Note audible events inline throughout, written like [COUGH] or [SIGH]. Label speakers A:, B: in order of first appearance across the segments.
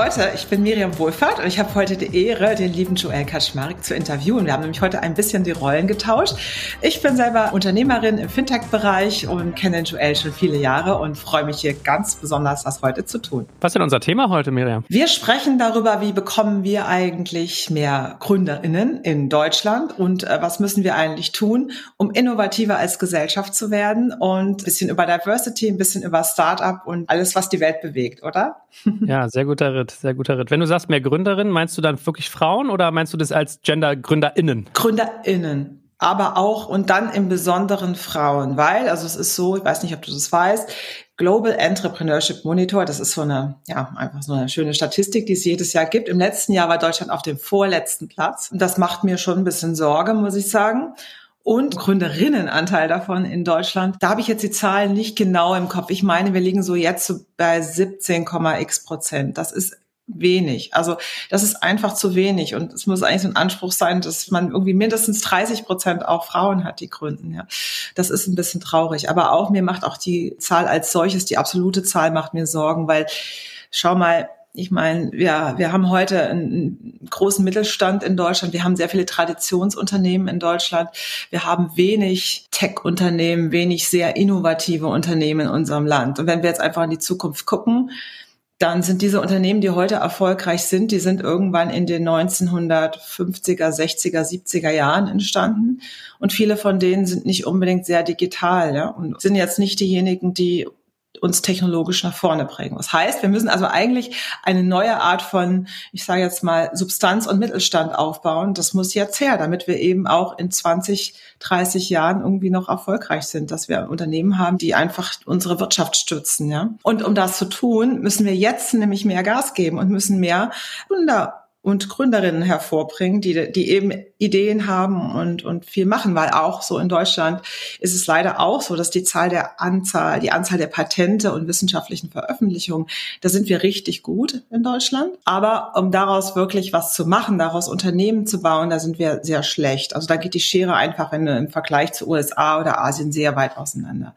A: Leute, ich bin Miriam Wohlfahrt und ich habe heute die Ehre, den lieben Joel Kaczmarek zu interviewen. Wir haben nämlich heute ein bisschen die Rollen getauscht. Ich bin selber Unternehmerin im Fintech-Bereich und kenne Joel schon viele Jahre und freue mich hier ganz besonders, das heute zu tun.
B: Was ist denn unser Thema heute, Miriam?
A: Wir sprechen darüber, wie bekommen wir eigentlich mehr GründerInnen in Deutschland und äh, was müssen wir eigentlich tun, um innovativer als Gesellschaft zu werden und ein bisschen über Diversity, ein bisschen über Startup und alles, was die Welt bewegt, oder? [LAUGHS]
B: Ja, sehr guter Ritt, sehr guter Ritt. Wenn du sagst mehr Gründerinnen, meinst du dann wirklich Frauen oder meinst du das als Gender-GründerInnen?
A: GründerInnen aber auch und dann im Besonderen Frauen, weil, also es ist so, ich weiß nicht, ob du das weißt, Global Entrepreneurship Monitor, das ist so eine, ja, einfach so eine schöne Statistik, die es jedes Jahr gibt. Im letzten Jahr war Deutschland auf dem vorletzten Platz. Das macht mir schon ein bisschen Sorge, muss ich sagen und Gründerinnenanteil davon in Deutschland. Da habe ich jetzt die Zahlen nicht genau im Kopf. Ich meine, wir liegen so jetzt bei 17,x Prozent. Das ist wenig. Also das ist einfach zu wenig und es muss eigentlich so ein Anspruch sein, dass man irgendwie mindestens 30 Prozent auch Frauen hat, die gründen. Ja, das ist ein bisschen traurig. Aber auch mir macht auch die Zahl als solches, die absolute Zahl macht mir Sorgen, weil schau mal, ich meine, ja, wir haben heute einen großen Mittelstand in Deutschland. Wir haben sehr viele Traditionsunternehmen in Deutschland. Wir haben wenig Tech-Unternehmen, wenig sehr innovative Unternehmen in unserem Land. Und wenn wir jetzt einfach in die Zukunft gucken, dann sind diese Unternehmen, die heute erfolgreich sind, die sind irgendwann in den 1950er, 60er, 70er Jahren entstanden. Und viele von denen sind nicht unbedingt sehr digital, ja, und sind jetzt nicht diejenigen, die uns technologisch nach vorne bringen. Das heißt, wir müssen also eigentlich eine neue Art von, ich sage jetzt mal, Substanz und Mittelstand aufbauen. Das muss jetzt her, damit wir eben auch in 20, 30 Jahren irgendwie noch erfolgreich sind, dass wir Unternehmen haben, die einfach unsere Wirtschaft stützen. Ja? Und um das zu tun, müssen wir jetzt nämlich mehr Gas geben und müssen mehr Wunder und Gründerinnen hervorbringen, die, die eben Ideen haben und, und viel machen, weil auch so in Deutschland ist es leider auch so, dass die Zahl der Anzahl, die Anzahl der Patente und wissenschaftlichen Veröffentlichungen, da sind wir richtig gut in Deutschland. Aber um daraus wirklich was zu machen, daraus Unternehmen zu bauen, da sind wir sehr schlecht. Also da geht die Schere einfach wenn, im Vergleich zu USA oder Asien sehr weit auseinander.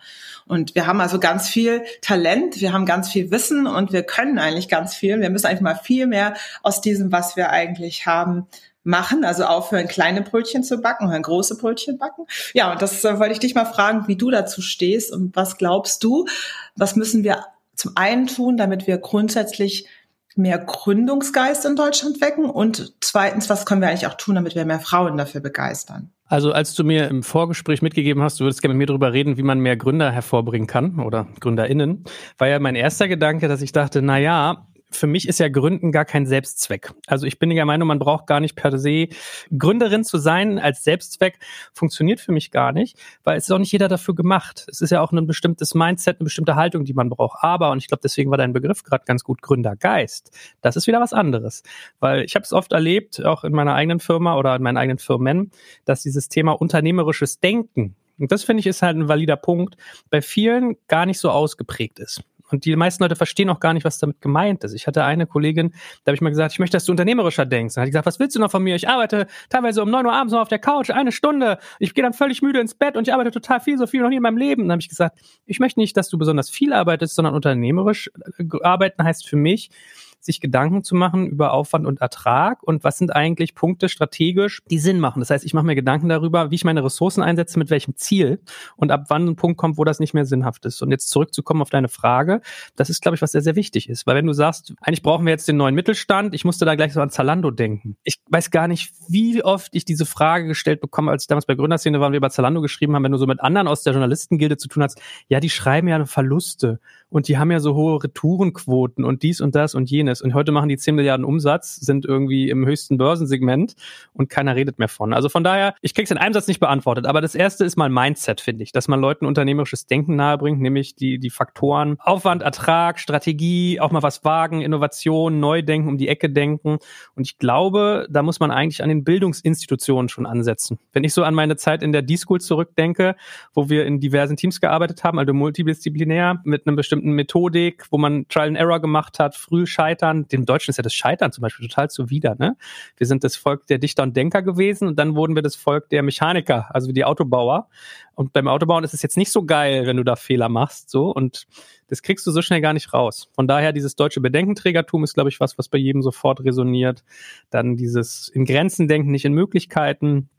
A: Und wir haben also ganz viel Talent, wir haben ganz viel Wissen und wir können eigentlich ganz viel. Wir müssen einfach mal viel mehr aus diesem, was wir eigentlich haben, machen, also aufhören, kleine Brötchen zu backen, sondern große Brötchen backen. Ja, und das äh, wollte ich dich mal fragen, wie du dazu stehst und was glaubst du, was müssen wir zum einen tun, damit wir grundsätzlich mehr Gründungsgeist in Deutschland wecken und zweitens, was können wir eigentlich auch tun, damit wir mehr Frauen dafür begeistern?
B: Also als du mir im Vorgespräch mitgegeben hast, du würdest gerne mit mir darüber reden, wie man mehr Gründer hervorbringen kann oder GründerInnen, war ja mein erster Gedanke, dass ich dachte, na ja, für mich ist ja Gründen gar kein Selbstzweck. Also ich bin der Meinung, man braucht gar nicht per se Gründerin zu sein als Selbstzweck funktioniert für mich gar nicht, weil es ist auch nicht jeder dafür gemacht. Es ist ja auch ein bestimmtes Mindset, eine bestimmte Haltung, die man braucht. Aber und ich glaube, deswegen war dein Begriff gerade ganz gut Gründergeist. Das ist wieder was anderes, weil ich habe es oft erlebt, auch in meiner eigenen Firma oder in meinen eigenen Firmen, dass dieses Thema unternehmerisches Denken und das finde ich ist halt ein valider Punkt, bei vielen gar nicht so ausgeprägt ist. Und die meisten Leute verstehen auch gar nicht, was damit gemeint ist. Ich hatte eine Kollegin, da habe ich mal gesagt, ich möchte, dass du unternehmerischer denkst. Dann hat die gesagt, was willst du noch von mir? Ich arbeite teilweise um neun Uhr abends noch auf der Couch, eine Stunde. Ich gehe dann völlig müde ins Bett und ich arbeite total viel, so viel noch nie in meinem Leben. Dann habe ich gesagt, ich möchte nicht, dass du besonders viel arbeitest, sondern unternehmerisch äh, arbeiten heißt für mich, sich Gedanken zu machen über Aufwand und Ertrag und was sind eigentlich Punkte strategisch, die Sinn machen. Das heißt, ich mache mir Gedanken darüber, wie ich meine Ressourcen einsetze, mit welchem Ziel und ab wann ein Punkt kommt, wo das nicht mehr sinnhaft ist. Und jetzt zurückzukommen auf deine Frage, das ist, glaube ich, was sehr, sehr wichtig ist. Weil wenn du sagst, eigentlich brauchen wir jetzt den neuen Mittelstand, ich musste da gleich so an Zalando denken. Ich weiß gar nicht, wie oft ich diese Frage gestellt bekomme, als ich damals bei Gründerszene waren, wir über Zalando geschrieben haben, wenn du so mit anderen aus der Journalistengilde zu tun hast, ja, die schreiben ja Verluste und die haben ja so hohe Retourenquoten und dies und das und jenes ist. Und heute machen die 10 Milliarden Umsatz, sind irgendwie im höchsten Börsensegment und keiner redet mehr von. Also von daher, ich krieg's in einem Satz nicht beantwortet, aber das erste ist mal Mindset, finde ich, dass man Leuten unternehmerisches Denken nahebringt, nämlich die, die Faktoren Aufwand, Ertrag, Strategie, auch mal was wagen, Innovation, Neudenken, um die Ecke denken. Und ich glaube, da muss man eigentlich an den Bildungsinstitutionen schon ansetzen. Wenn ich so an meine Zeit in der D-School zurückdenke, wo wir in diversen Teams gearbeitet haben, also multidisziplinär, mit einem bestimmten Methodik, wo man Trial and Error gemacht hat, früh scheitern. Dem Deutschen ist ja das Scheitern zum Beispiel total zuwider. Ne? Wir sind das Volk der Dichter und Denker gewesen und dann wurden wir das Volk der Mechaniker, also die Autobauer. Und beim Autobauen ist es jetzt nicht so geil, wenn du da Fehler machst, so. Und das kriegst du so schnell gar nicht raus. Von daher, dieses deutsche Bedenkenträgertum ist, glaube ich, was, was bei jedem sofort resoniert. Dann dieses in Grenzen denken, nicht in Möglichkeiten.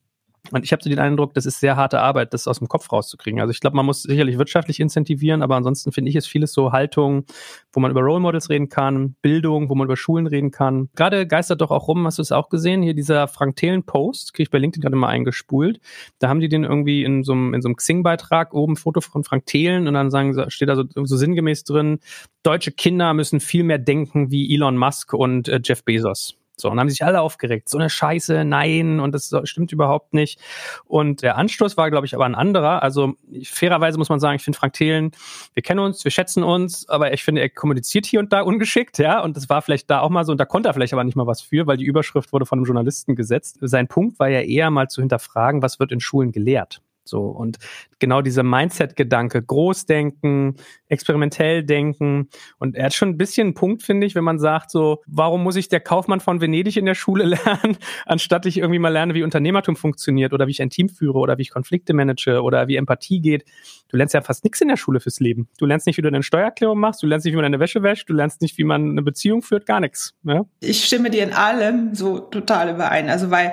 B: Und ich habe so den Eindruck, das ist sehr harte Arbeit, das aus dem Kopf rauszukriegen. Also ich glaube, man muss sicherlich wirtschaftlich incentivieren, aber ansonsten finde ich es vieles so Haltung, wo man über Role Models reden kann, Bildung, wo man über Schulen reden kann. Gerade geistert doch auch rum, hast du es auch gesehen, hier dieser Frank Thelen Post, kriege ich bei LinkedIn gerade mal eingespult. Da haben die den irgendwie in so einem, Xing-Beitrag oben Foto von Frank Thelen und dann sagen, steht da so, so sinngemäß drin, deutsche Kinder müssen viel mehr denken wie Elon Musk und äh, Jeff Bezos. So, und haben sich alle aufgeregt. So eine Scheiße, nein, und das stimmt überhaupt nicht. Und der Anstoß war, glaube ich, aber ein anderer. Also fairerweise muss man sagen, ich finde Frank Thelen, wir kennen uns, wir schätzen uns, aber ich finde, er kommuniziert hier und da ungeschickt, ja. Und das war vielleicht da auch mal so, und da konnte er vielleicht aber nicht mal was für, weil die Überschrift wurde von einem Journalisten gesetzt. Sein Punkt war ja eher mal zu hinterfragen, was wird in Schulen gelehrt. So, und genau dieser Mindset-Gedanke, Großdenken, experimentell denken. Und er hat schon ein bisschen einen Punkt, finde ich, wenn man sagt, so, warum muss ich der Kaufmann von Venedig in der Schule [LAUGHS] lernen, anstatt ich irgendwie mal lerne, wie Unternehmertum funktioniert oder wie ich ein Team führe oder wie ich Konflikte manage oder wie Empathie geht. Du lernst ja fast nichts in der Schule fürs Leben. Du lernst nicht, wie du deine Steuererklärung machst, du lernst nicht, wie man deine Wäsche wäscht, du lernst nicht, wie man eine Beziehung führt, gar nichts. Ja?
A: Ich stimme dir in allem so total überein. Also weil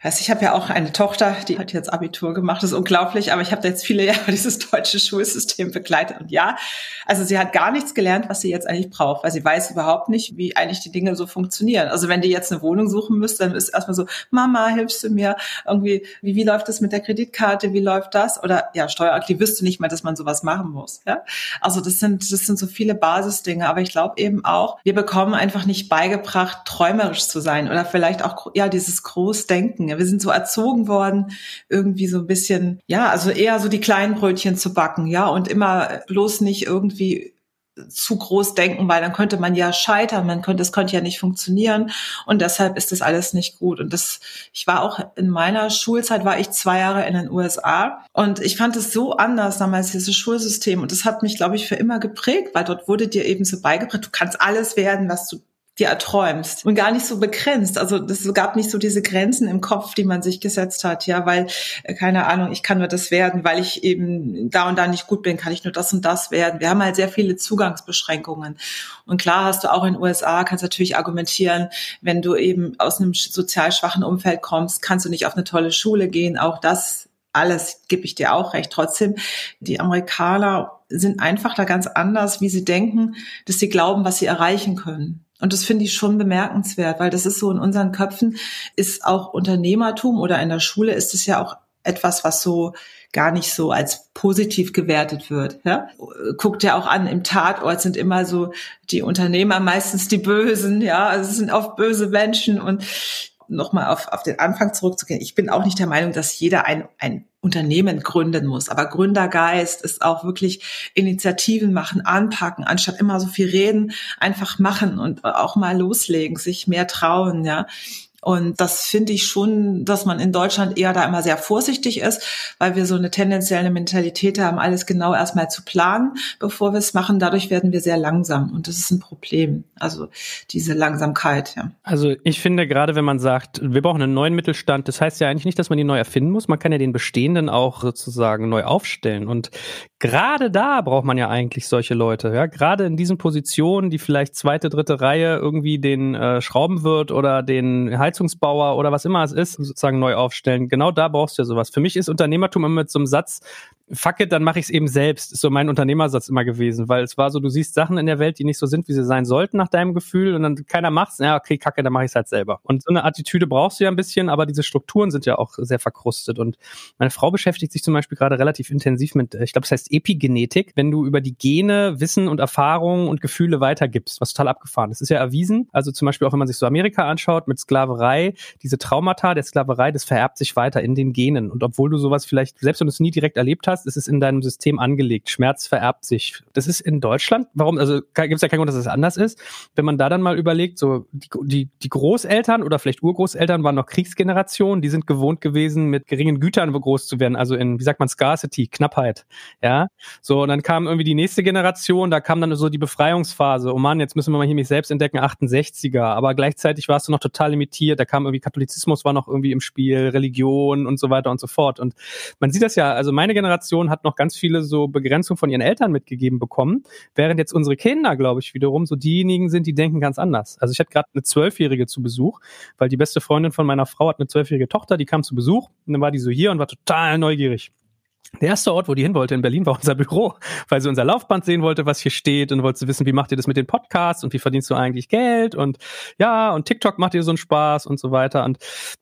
A: also ich habe ja auch eine Tochter, die hat jetzt Abitur gemacht, das ist unglaublich, aber ich habe jetzt viele [LAUGHS] Jahre dieses deutsche Schulsystem begleitet und ja, also sie hat gar nichts gelernt, was sie jetzt eigentlich braucht, weil sie weiß überhaupt nicht, wie eigentlich die Dinge so funktionieren. Also wenn die jetzt eine Wohnung suchen müsste, dann ist erstmal so, Mama, hilfst du mir irgendwie, wie, wie läuft das mit der Kreditkarte, wie läuft das? Oder ja, Steueraktiv wüsste nicht mal, dass man sowas machen muss. Ja? Also das sind, das sind so viele Basisdinge, aber ich glaube eben auch, wir bekommen einfach nicht beigebracht, träumerisch zu sein oder vielleicht auch ja dieses Großdenken wir sind so erzogen worden, irgendwie so ein bisschen, ja, also eher so die kleinen Brötchen zu backen, ja, und immer bloß nicht irgendwie zu groß denken, weil dann könnte man ja scheitern, man könnte, es könnte ja nicht funktionieren und deshalb ist das alles nicht gut. Und das, ich war auch in meiner Schulzeit, war ich zwei Jahre in den USA und ich fand es so anders damals, dieses Schulsystem und das hat mich, glaube ich, für immer geprägt, weil dort wurde dir eben so beigebracht, du kannst alles werden, was du dir erträumst und gar nicht so begrenzt. Also das gab nicht so diese Grenzen im Kopf, die man sich gesetzt hat, ja, weil äh, keine Ahnung, ich kann nur das werden, weil ich eben da und da nicht gut bin, kann ich nur das und das werden. Wir haben halt sehr viele Zugangsbeschränkungen. Und klar hast du auch in den USA kannst natürlich argumentieren, wenn du eben aus einem sozial schwachen Umfeld kommst, kannst du nicht auf eine tolle Schule gehen. Auch das alles gebe ich dir auch recht. Trotzdem, die Amerikaner sind einfach da ganz anders, wie sie denken, dass sie glauben, was sie erreichen können. Und das finde ich schon bemerkenswert, weil das ist so in unseren Köpfen, ist auch Unternehmertum oder in der Schule ist es ja auch etwas, was so gar nicht so als positiv gewertet wird. Ja? Guckt ja auch an, im Tatort sind immer so die Unternehmer meistens die Bösen, ja, also es sind oft böse Menschen und nochmal auf, auf den Anfang zurückzugehen. Ich bin auch nicht der Meinung, dass jeder ein, ein Unternehmen gründen muss. Aber Gründergeist ist auch wirklich Initiativen machen, anpacken, anstatt immer so viel reden, einfach machen und auch mal loslegen, sich mehr trauen, ja. Und das finde ich schon, dass man in Deutschland eher da immer sehr vorsichtig ist, weil wir so eine tendenzielle Mentalität haben, alles genau erstmal zu planen, bevor wir es machen. Dadurch werden wir sehr langsam und das ist ein Problem. Also diese Langsamkeit, ja.
B: Also ich finde gerade, wenn man sagt, wir brauchen einen neuen Mittelstand, das heißt ja eigentlich nicht, dass man ihn neu erfinden muss. Man kann ja den bestehenden auch sozusagen neu aufstellen. Und gerade da braucht man ja eigentlich solche Leute, ja. Gerade in diesen Positionen, die vielleicht zweite, dritte Reihe irgendwie den äh, schrauben wird oder den Heizungsbauer oder was immer es ist, sozusagen neu aufstellen. Genau da brauchst du ja sowas. Für mich ist Unternehmertum immer mit so einem Satz, fuck it, dann mache ich es eben selbst, ist so mein Unternehmersatz immer gewesen, weil es war so, du siehst Sachen in der Welt, die nicht so sind, wie sie sein sollten nach deinem Gefühl und dann keiner macht's, ja, okay, kacke, dann mache ich es halt selber. Und so eine Attitüde brauchst du ja ein bisschen, aber diese Strukturen sind ja auch sehr verkrustet und meine Frau beschäftigt sich zum Beispiel gerade relativ intensiv mit, ich glaube, es heißt Epigenetik, wenn du über die Gene Wissen und Erfahrungen und Gefühle weitergibst, was total abgefahren ist. Das ist ja erwiesen, also zum Beispiel auch wenn man sich so Amerika anschaut mit Sklaverei, diese Traumata der Sklaverei, das vererbt sich weiter in den Genen und obwohl du sowas vielleicht, selbst wenn du es nie direkt erlebt hast, ist es in deinem System angelegt. Schmerz vererbt sich. Das ist in Deutschland. Warum? Also gibt es ja keinen Grund, dass es das anders ist. Wenn man da dann mal überlegt, so die, die, die Großeltern oder vielleicht Urgroßeltern waren noch Kriegsgenerationen, die sind gewohnt gewesen, mit geringen Gütern groß zu werden, also in, wie sagt man, Scarcity, Knappheit. Ja. So, und dann kam irgendwie die nächste Generation, da kam dann so die Befreiungsphase. Oh Mann, jetzt müssen wir mal hier mich selbst entdecken, 68er. Aber gleichzeitig warst du noch total limitiert. Da kam irgendwie Katholizismus war noch irgendwie im Spiel, Religion und so weiter und so fort. Und man sieht das ja, also meine Generation hat noch ganz viele so Begrenzungen von ihren Eltern mitgegeben bekommen, während jetzt unsere Kinder, glaube ich, wiederum so diejenigen sind, die denken ganz anders. Also ich hatte gerade eine Zwölfjährige zu Besuch, weil die beste Freundin von meiner Frau hat eine zwölfjährige Tochter, die kam zu Besuch und dann war die so hier und war total neugierig. Der erste Ort, wo die hin wollte in Berlin, war unser Büro, weil sie unser Laufband sehen wollte, was hier steht und wollte wissen, wie macht ihr das mit den Podcasts und wie verdienst du eigentlich Geld und ja, und TikTok macht dir so einen Spaß und so weiter. Und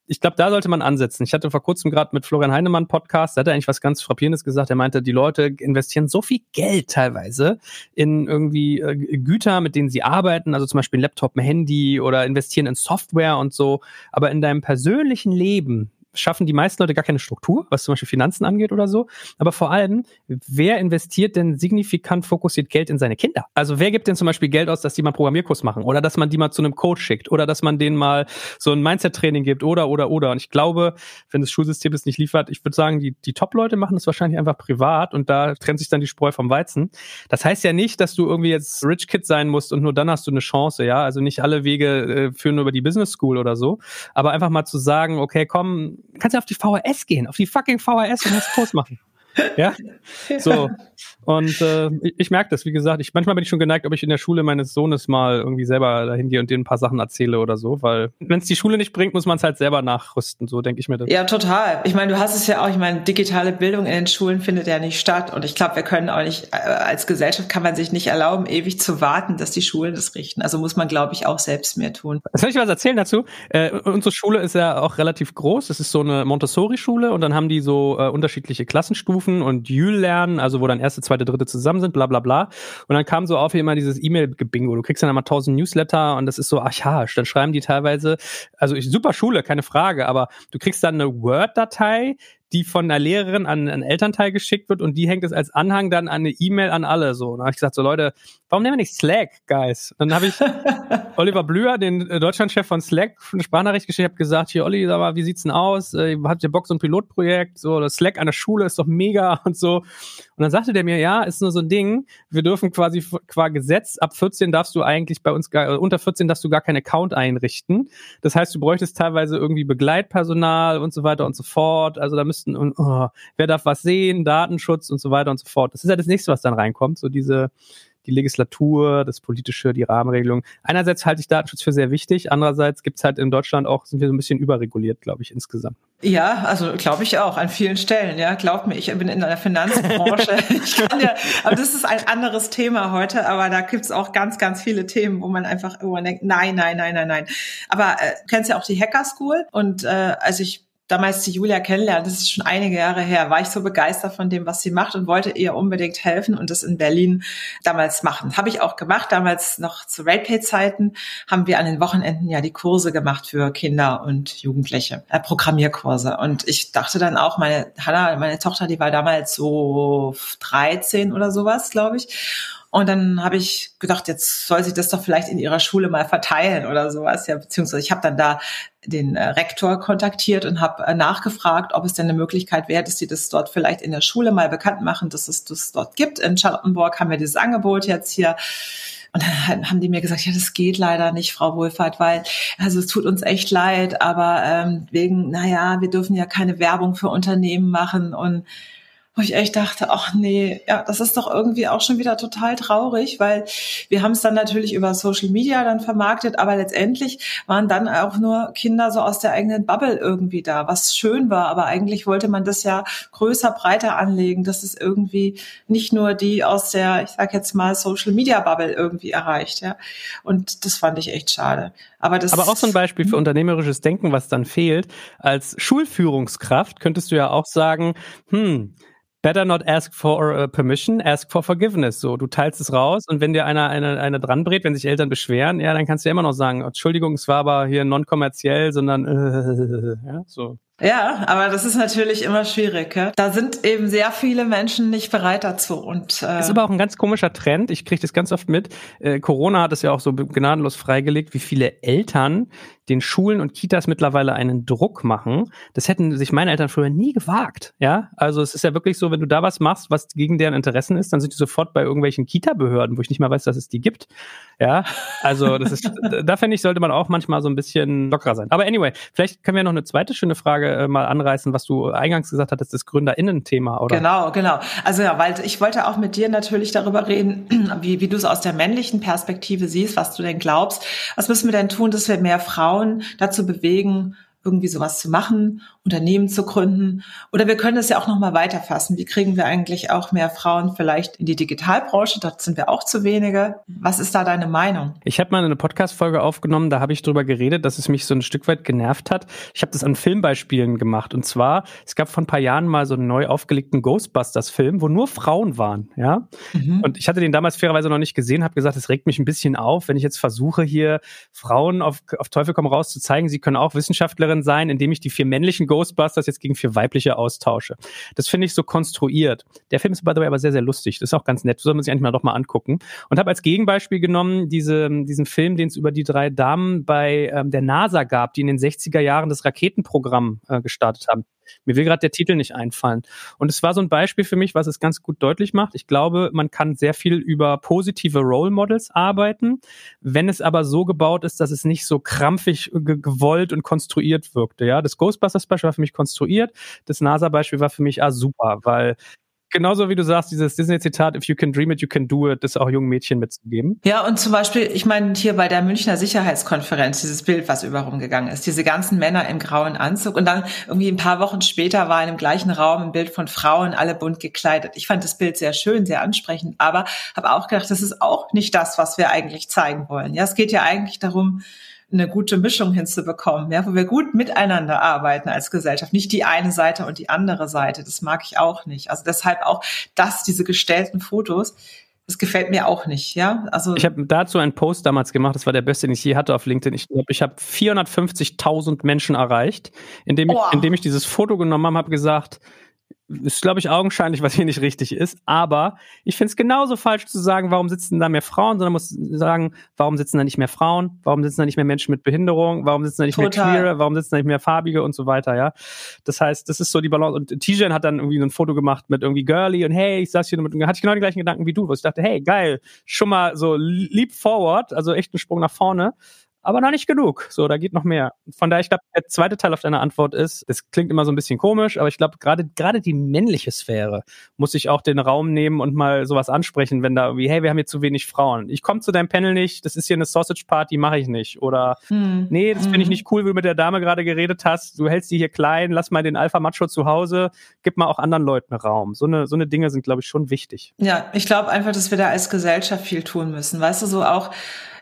B: ich glaube, da sollte man ansetzen. Ich hatte vor kurzem gerade mit Florian Heinemann Podcast, da hat er eigentlich was ganz Frappierendes gesagt. Er meinte, die Leute investieren so viel Geld teilweise in irgendwie äh, Güter, mit denen sie arbeiten, also zum Beispiel ein Laptop, ein Handy oder investieren in Software und so. Aber in deinem persönlichen Leben, schaffen die meisten Leute gar keine Struktur, was zum Beispiel Finanzen angeht oder so. Aber vor allem, wer investiert denn signifikant fokussiert Geld in seine Kinder? Also wer gibt denn zum Beispiel Geld aus, dass die mal einen Programmierkurs machen oder dass man die mal zu einem Coach schickt oder dass man denen mal so ein Mindset-Training gibt oder, oder, oder. Und ich glaube, wenn das Schulsystem es nicht liefert, ich würde sagen, die, die Top-Leute machen das wahrscheinlich einfach privat und da trennt sich dann die Spreu vom Weizen. Das heißt ja nicht, dass du irgendwie jetzt Rich Kid sein musst und nur dann hast du eine Chance, ja. Also nicht alle Wege äh, führen über die Business School oder so. Aber einfach mal zu sagen, okay, komm, kannst ja auf die VHS gehen, auf die fucking VHS und das Kurs machen. [LAUGHS] Ja, so. Und äh, ich, ich merke das, wie gesagt, ich manchmal bin ich schon geneigt, ob ich in der Schule meines Sohnes mal irgendwie selber dahin gehe und denen ein paar Sachen erzähle oder so, weil wenn es die Schule nicht bringt, muss man es halt selber nachrüsten, so denke ich mir das.
A: Ja, total. Ich meine, du hast es ja auch, ich meine, digitale Bildung in den Schulen findet ja nicht statt und ich glaube, wir können auch nicht, äh, als Gesellschaft kann man sich nicht erlauben, ewig zu warten, dass die Schulen das richten. Also muss man, glaube ich, auch selbst mehr tun.
B: Soll ich was erzählen dazu? Äh, unsere Schule ist ja auch relativ groß. Es ist so eine Montessori-Schule und dann haben die so äh, unterschiedliche Klassenstufen und Jül lernen, also wo dann erste, zweite, dritte zusammen sind, bla bla bla. Und dann kam so auf hier immer dieses E-Mail-Gebingo. Du kriegst dann immer tausend Newsletter und das ist so archaisch. Dann schreiben die teilweise, also ich, super Schule, keine Frage, aber du kriegst dann eine Word-Datei, die von der Lehrerin an einen Elternteil geschickt wird und die hängt es als Anhang dann an eine E-Mail an alle so. Und dann habe ich gesagt, so Leute, warum nehmen wir nicht Slack, guys? Und dann habe ich [LAUGHS] Oliver Blüher, den äh, Deutschlandchef von Slack, eine Sprachnachricht geschickt, habe gesagt, hier Olli, sag mal, wie sieht's denn aus? Äh, habt ihr Bock so ein Pilotprojekt? So, das Slack an der Schule ist doch mega [LAUGHS] und so. Und dann sagte der mir, ja, ist nur so ein Ding, wir dürfen quasi qua Gesetz, ab 14 darfst du eigentlich bei uns gar, unter 14 darfst du gar keinen Account einrichten. Das heißt, du bräuchtest teilweise irgendwie Begleitpersonal und so weiter und so fort. Also da müsste müssten oh, wer darf was sehen, Datenschutz und so weiter und so fort. Das ist ja das nächste, was dann reinkommt, so diese die Legislatur, das politische, die Rahmenregelung. Einerseits halte ich Datenschutz für sehr wichtig, andererseits gibt es halt in Deutschland auch, sind wir so ein bisschen überreguliert, glaube ich, insgesamt.
A: Ja, also glaube ich auch, an vielen Stellen, ja. Glaub mir, ich bin in der Finanzbranche. [LAUGHS] ich kann ja, aber das ist ein anderes Thema heute, aber da gibt's auch ganz, ganz viele Themen, wo man einfach irgendwann denkt, nein, nein, nein, nein, nein. Aber äh, du kennst ja auch die Hacker School und äh, als ich damals die Julia kennenlernen, das ist schon einige Jahre her, war ich so begeistert von dem, was sie macht und wollte ihr unbedingt helfen und das in Berlin damals machen. Habe ich auch gemacht. Damals noch zu RatePay-Zeiten haben wir an den Wochenenden ja die Kurse gemacht für Kinder und Jugendliche, äh, Programmierkurse. Und ich dachte dann auch, meine Hannah, meine Tochter, die war damals so 13 oder sowas, glaube ich. Und dann habe ich gedacht, jetzt soll sie das doch vielleicht in ihrer Schule mal verteilen oder sowas. Ja, beziehungsweise ich habe dann da den äh, Rektor kontaktiert und habe äh, nachgefragt, ob es denn eine Möglichkeit wäre, dass sie das dort vielleicht in der Schule mal bekannt machen, dass es das dort gibt. In Charlottenburg haben wir dieses Angebot jetzt hier. Und dann haben die mir gesagt, ja, das geht leider nicht, Frau Wohlfahrt, weil, also es tut uns echt leid, aber ähm, wegen, naja, wir dürfen ja keine Werbung für Unternehmen machen und wo ich echt dachte, ach nee, ja, das ist doch irgendwie auch schon wieder total traurig, weil wir haben es dann natürlich über Social Media dann vermarktet, aber letztendlich waren dann auch nur Kinder so aus der eigenen Bubble irgendwie da, was schön war, aber eigentlich wollte man das ja größer, breiter anlegen, dass es irgendwie nicht nur die aus der, ich sag jetzt mal, Social Media Bubble irgendwie erreicht, ja. Und das fand ich echt schade. Aber, das,
B: aber auch so ein Beispiel für hm? unternehmerisches Denken, was dann fehlt. Als Schulführungskraft könntest du ja auch sagen, hm, better not ask for uh, permission, ask for forgiveness. So, du teilst es raus und wenn dir einer eine, eine dran brät, wenn sich Eltern beschweren, ja, dann kannst du ja immer noch sagen, Entschuldigung, es war aber hier non-kommerziell, sondern äh, ja, so.
A: Ja, aber das ist natürlich immer schwierig. Ja? Da sind eben sehr viele Menschen nicht bereit dazu. Und
B: äh ist aber auch ein ganz komischer Trend. Ich kriege das ganz oft mit. Äh, Corona hat es ja auch so gnadenlos freigelegt, wie viele Eltern den Schulen und Kitas mittlerweile einen Druck machen. Das hätten sich meine Eltern früher nie gewagt. Ja, also es ist ja wirklich so, wenn du da was machst, was gegen deren Interessen ist, dann sind die sofort bei irgendwelchen Kita-Behörden, wo ich nicht mal weiß, dass es die gibt. Ja, also das ist, [LAUGHS] da finde ich, sollte man auch manchmal so ein bisschen lockerer sein. Aber anyway, vielleicht können wir noch eine zweite schöne Frage äh, mal anreißen, was du eingangs gesagt hattest, das GründerInnen-Thema, oder?
A: Genau, genau. Also ja, weil ich wollte auch mit dir natürlich darüber reden, [CLEARS THROAT] wie, wie du es aus der männlichen Perspektive siehst, was du denn glaubst. Was müssen wir denn tun, dass wir mehr Frauen Frauen dazu bewegen, irgendwie sowas zu machen, Unternehmen zu gründen. Oder wir können es ja auch nochmal weiterfassen. Wie kriegen wir eigentlich auch mehr Frauen vielleicht in die Digitalbranche? Dort sind wir auch zu wenige. Was ist da deine Meinung?
B: Ich habe mal eine Podcast-Folge aufgenommen, da habe ich drüber geredet, dass es mich so ein Stück weit genervt hat. Ich habe das an Filmbeispielen gemacht. Und zwar, es gab vor ein paar Jahren mal so einen neu aufgelegten Ghostbusters-Film, wo nur Frauen waren. Ja. Mhm. Und ich hatte den damals fairerweise noch nicht gesehen, habe gesagt, es regt mich ein bisschen auf, wenn ich jetzt versuche, hier Frauen auf, auf Teufel komm raus zu zeigen, sie können auch Wissenschaftlerinnen Sprecherin sein, indem ich die vier männlichen Ghostbusters jetzt gegen vier weibliche austausche. Das finde ich so konstruiert. Der Film ist by the way aber sehr, sehr lustig. Das ist auch ganz nett. soll man sich eigentlich mal doch mal angucken. Und habe als Gegenbeispiel genommen diese, diesen Film, den es über die drei Damen bei ähm, der NASA gab, die in den 60er Jahren das Raketenprogramm äh, gestartet haben. Mir will gerade der Titel nicht einfallen. Und es war so ein Beispiel für mich, was es ganz gut deutlich macht. Ich glaube, man kann sehr viel über positive Role Models arbeiten, wenn es aber so gebaut ist, dass es nicht so krampfig gewollt und konstruiert wirkte. Ja, das Ghostbusters-Beispiel war für mich konstruiert. Das NASA-Beispiel war für mich ah super, weil genauso wie du sagst, dieses Disney-Zitat, if you can dream it, you can do it, das auch jungen Mädchen mitzugeben.
A: Ja, und zum Beispiel, ich meine, hier bei der Münchner Sicherheitskonferenz, dieses Bild, was überall gegangen ist, diese ganzen Männer im grauen Anzug und dann irgendwie ein paar Wochen später war in dem gleichen Raum ein Bild von Frauen, alle bunt gekleidet. Ich fand das Bild sehr schön, sehr ansprechend, aber habe auch gedacht, das ist auch nicht das, was wir eigentlich zeigen wollen. Ja, es geht ja eigentlich darum, eine gute Mischung hinzubekommen, ja, wo wir gut miteinander arbeiten als Gesellschaft, nicht die eine Seite und die andere Seite. Das mag ich auch nicht. Also deshalb auch das, diese gestellten Fotos, das gefällt mir auch nicht, ja.
B: Also ich habe dazu einen Post damals gemacht, das war der beste, den ich je hatte auf LinkedIn. Ich glaube, ich habe 450.000 Menschen erreicht, indem ich, oh. indem ich dieses Foto genommen habe, habe gesagt, ist, glaube ich, augenscheinlich, was hier nicht richtig ist. Aber ich finde es genauso falsch zu sagen, warum sitzen da mehr Frauen, sondern muss sagen, warum sitzen da nicht mehr Frauen? Warum sitzen da nicht mehr Menschen mit Behinderung? Warum sitzen da nicht Total. mehr Queere? Warum sitzen da nicht mehr Farbige und so weiter, ja? Das heißt, das ist so die Balance. Und Tijan hat dann irgendwie ein Foto gemacht mit irgendwie Girly und hey, ich saß hier mit, hatte ich genau die gleichen Gedanken wie du, wo ich dachte, hey, geil, schon mal so leap forward, also echt ein Sprung nach vorne aber noch nicht genug. So, da geht noch mehr. Von daher, ich glaube, der zweite Teil auf deine Antwort ist, das klingt immer so ein bisschen komisch, aber ich glaube, gerade gerade die männliche Sphäre muss sich auch den Raum nehmen und mal sowas ansprechen, wenn da irgendwie, hey, wir haben hier zu wenig Frauen. Ich komme zu deinem Panel nicht, das ist hier eine Sausage Party, mache ich nicht. Oder hm. nee, das finde ich hm. nicht cool, wie du mit der Dame gerade geredet hast. Du hältst die hier klein, lass mal den Alpha Macho zu Hause, gib mal auch anderen Leuten Raum. So eine so eine Dinge sind, glaube ich, schon wichtig.
A: Ja, ich glaube einfach, dass wir da als Gesellschaft viel tun müssen. Weißt du, so auch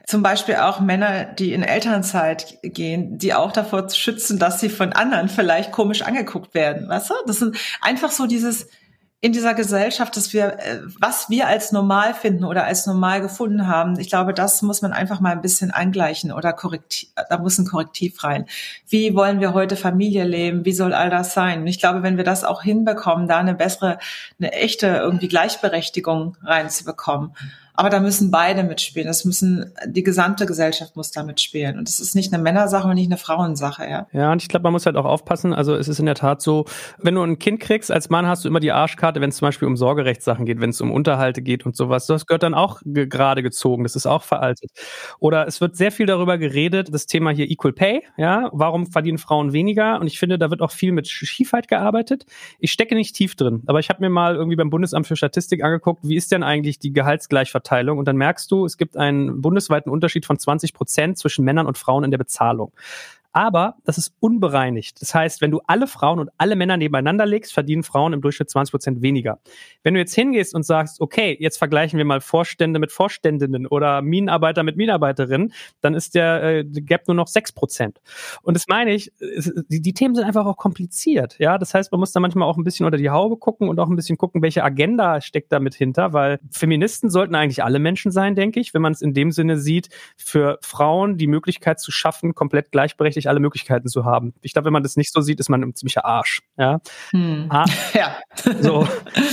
A: zum Beispiel auch Männer, die in Elternzeit gehen, die auch davor schützen, dass sie von anderen vielleicht komisch angeguckt werden. Weißt du? Das sind einfach so dieses in dieser Gesellschaft, dass wir, äh, was wir als normal finden oder als normal gefunden haben. Ich glaube, das muss man einfach mal ein bisschen angleichen oder korrektiv, da muss ein Korrektiv rein. Wie wollen wir heute Familie leben? Wie soll all das sein? Und ich glaube, wenn wir das auch hinbekommen, da eine bessere, eine echte irgendwie Gleichberechtigung reinzubekommen, Aber da müssen beide mitspielen. Das müssen, die gesamte Gesellschaft muss da mitspielen. Und es ist nicht eine Männersache und nicht eine Frauensache, ja.
B: Ja, und ich glaube, man muss halt auch aufpassen. Also es ist in der Tat so, wenn du ein Kind kriegst, als Mann hast du immer die Arschkarte, wenn es zum Beispiel um Sorgerechtssachen geht, wenn es um Unterhalte geht und sowas. Das gehört dann auch ge gerade gezogen. Das ist auch veraltet. Oder es wird sehr viel darüber geredet, das Thema hier Equal Pay, ja. Warum verdienen Frauen weniger? Und ich finde, da wird auch viel mit Schiefheit gearbeitet. Ich stecke nicht tief drin, aber ich habe mir mal irgendwie beim Bundesamt für Statistik angeguckt, wie ist denn eigentlich die Gehaltsgleichverteilung Arbeitsverteilung und dann merkst du, es gibt einen bundesweiten Unterschied von 20 Prozent zwischen Männern und Frauen in der Bezahlung. Aber das ist unbereinigt. Das heißt, wenn du alle Frauen und alle Männer nebeneinander legst, verdienen Frauen im Durchschnitt 20 Prozent weniger. Wenn du jetzt hingehst und sagst, okay, jetzt vergleichen wir mal Vorstände mit Vorständinnen oder Minenarbeiter mit Minenarbeiterinnen, dann ist der äh, Gap nur noch 6 Prozent. Und das meine ich, die, die, Themen sind einfach auch kompliziert. Ja, das heißt, man muss da manchmal auch ein bisschen unter die Haube gucken und auch ein bisschen gucken, welche Agenda steckt damit hinter, weil Feministen sollten eigentlich alle Menschen sein, denke ich, wenn man es in dem Sinne sieht, für Frauen die Möglichkeit zu schaffen, komplett gleichberechtigt wirklich alle Möglichkeiten zu haben. Ich glaube, wenn man das nicht so sieht, ist man ein ziemlicher Arsch. Ja, hm. ah, [LAUGHS] ja. so,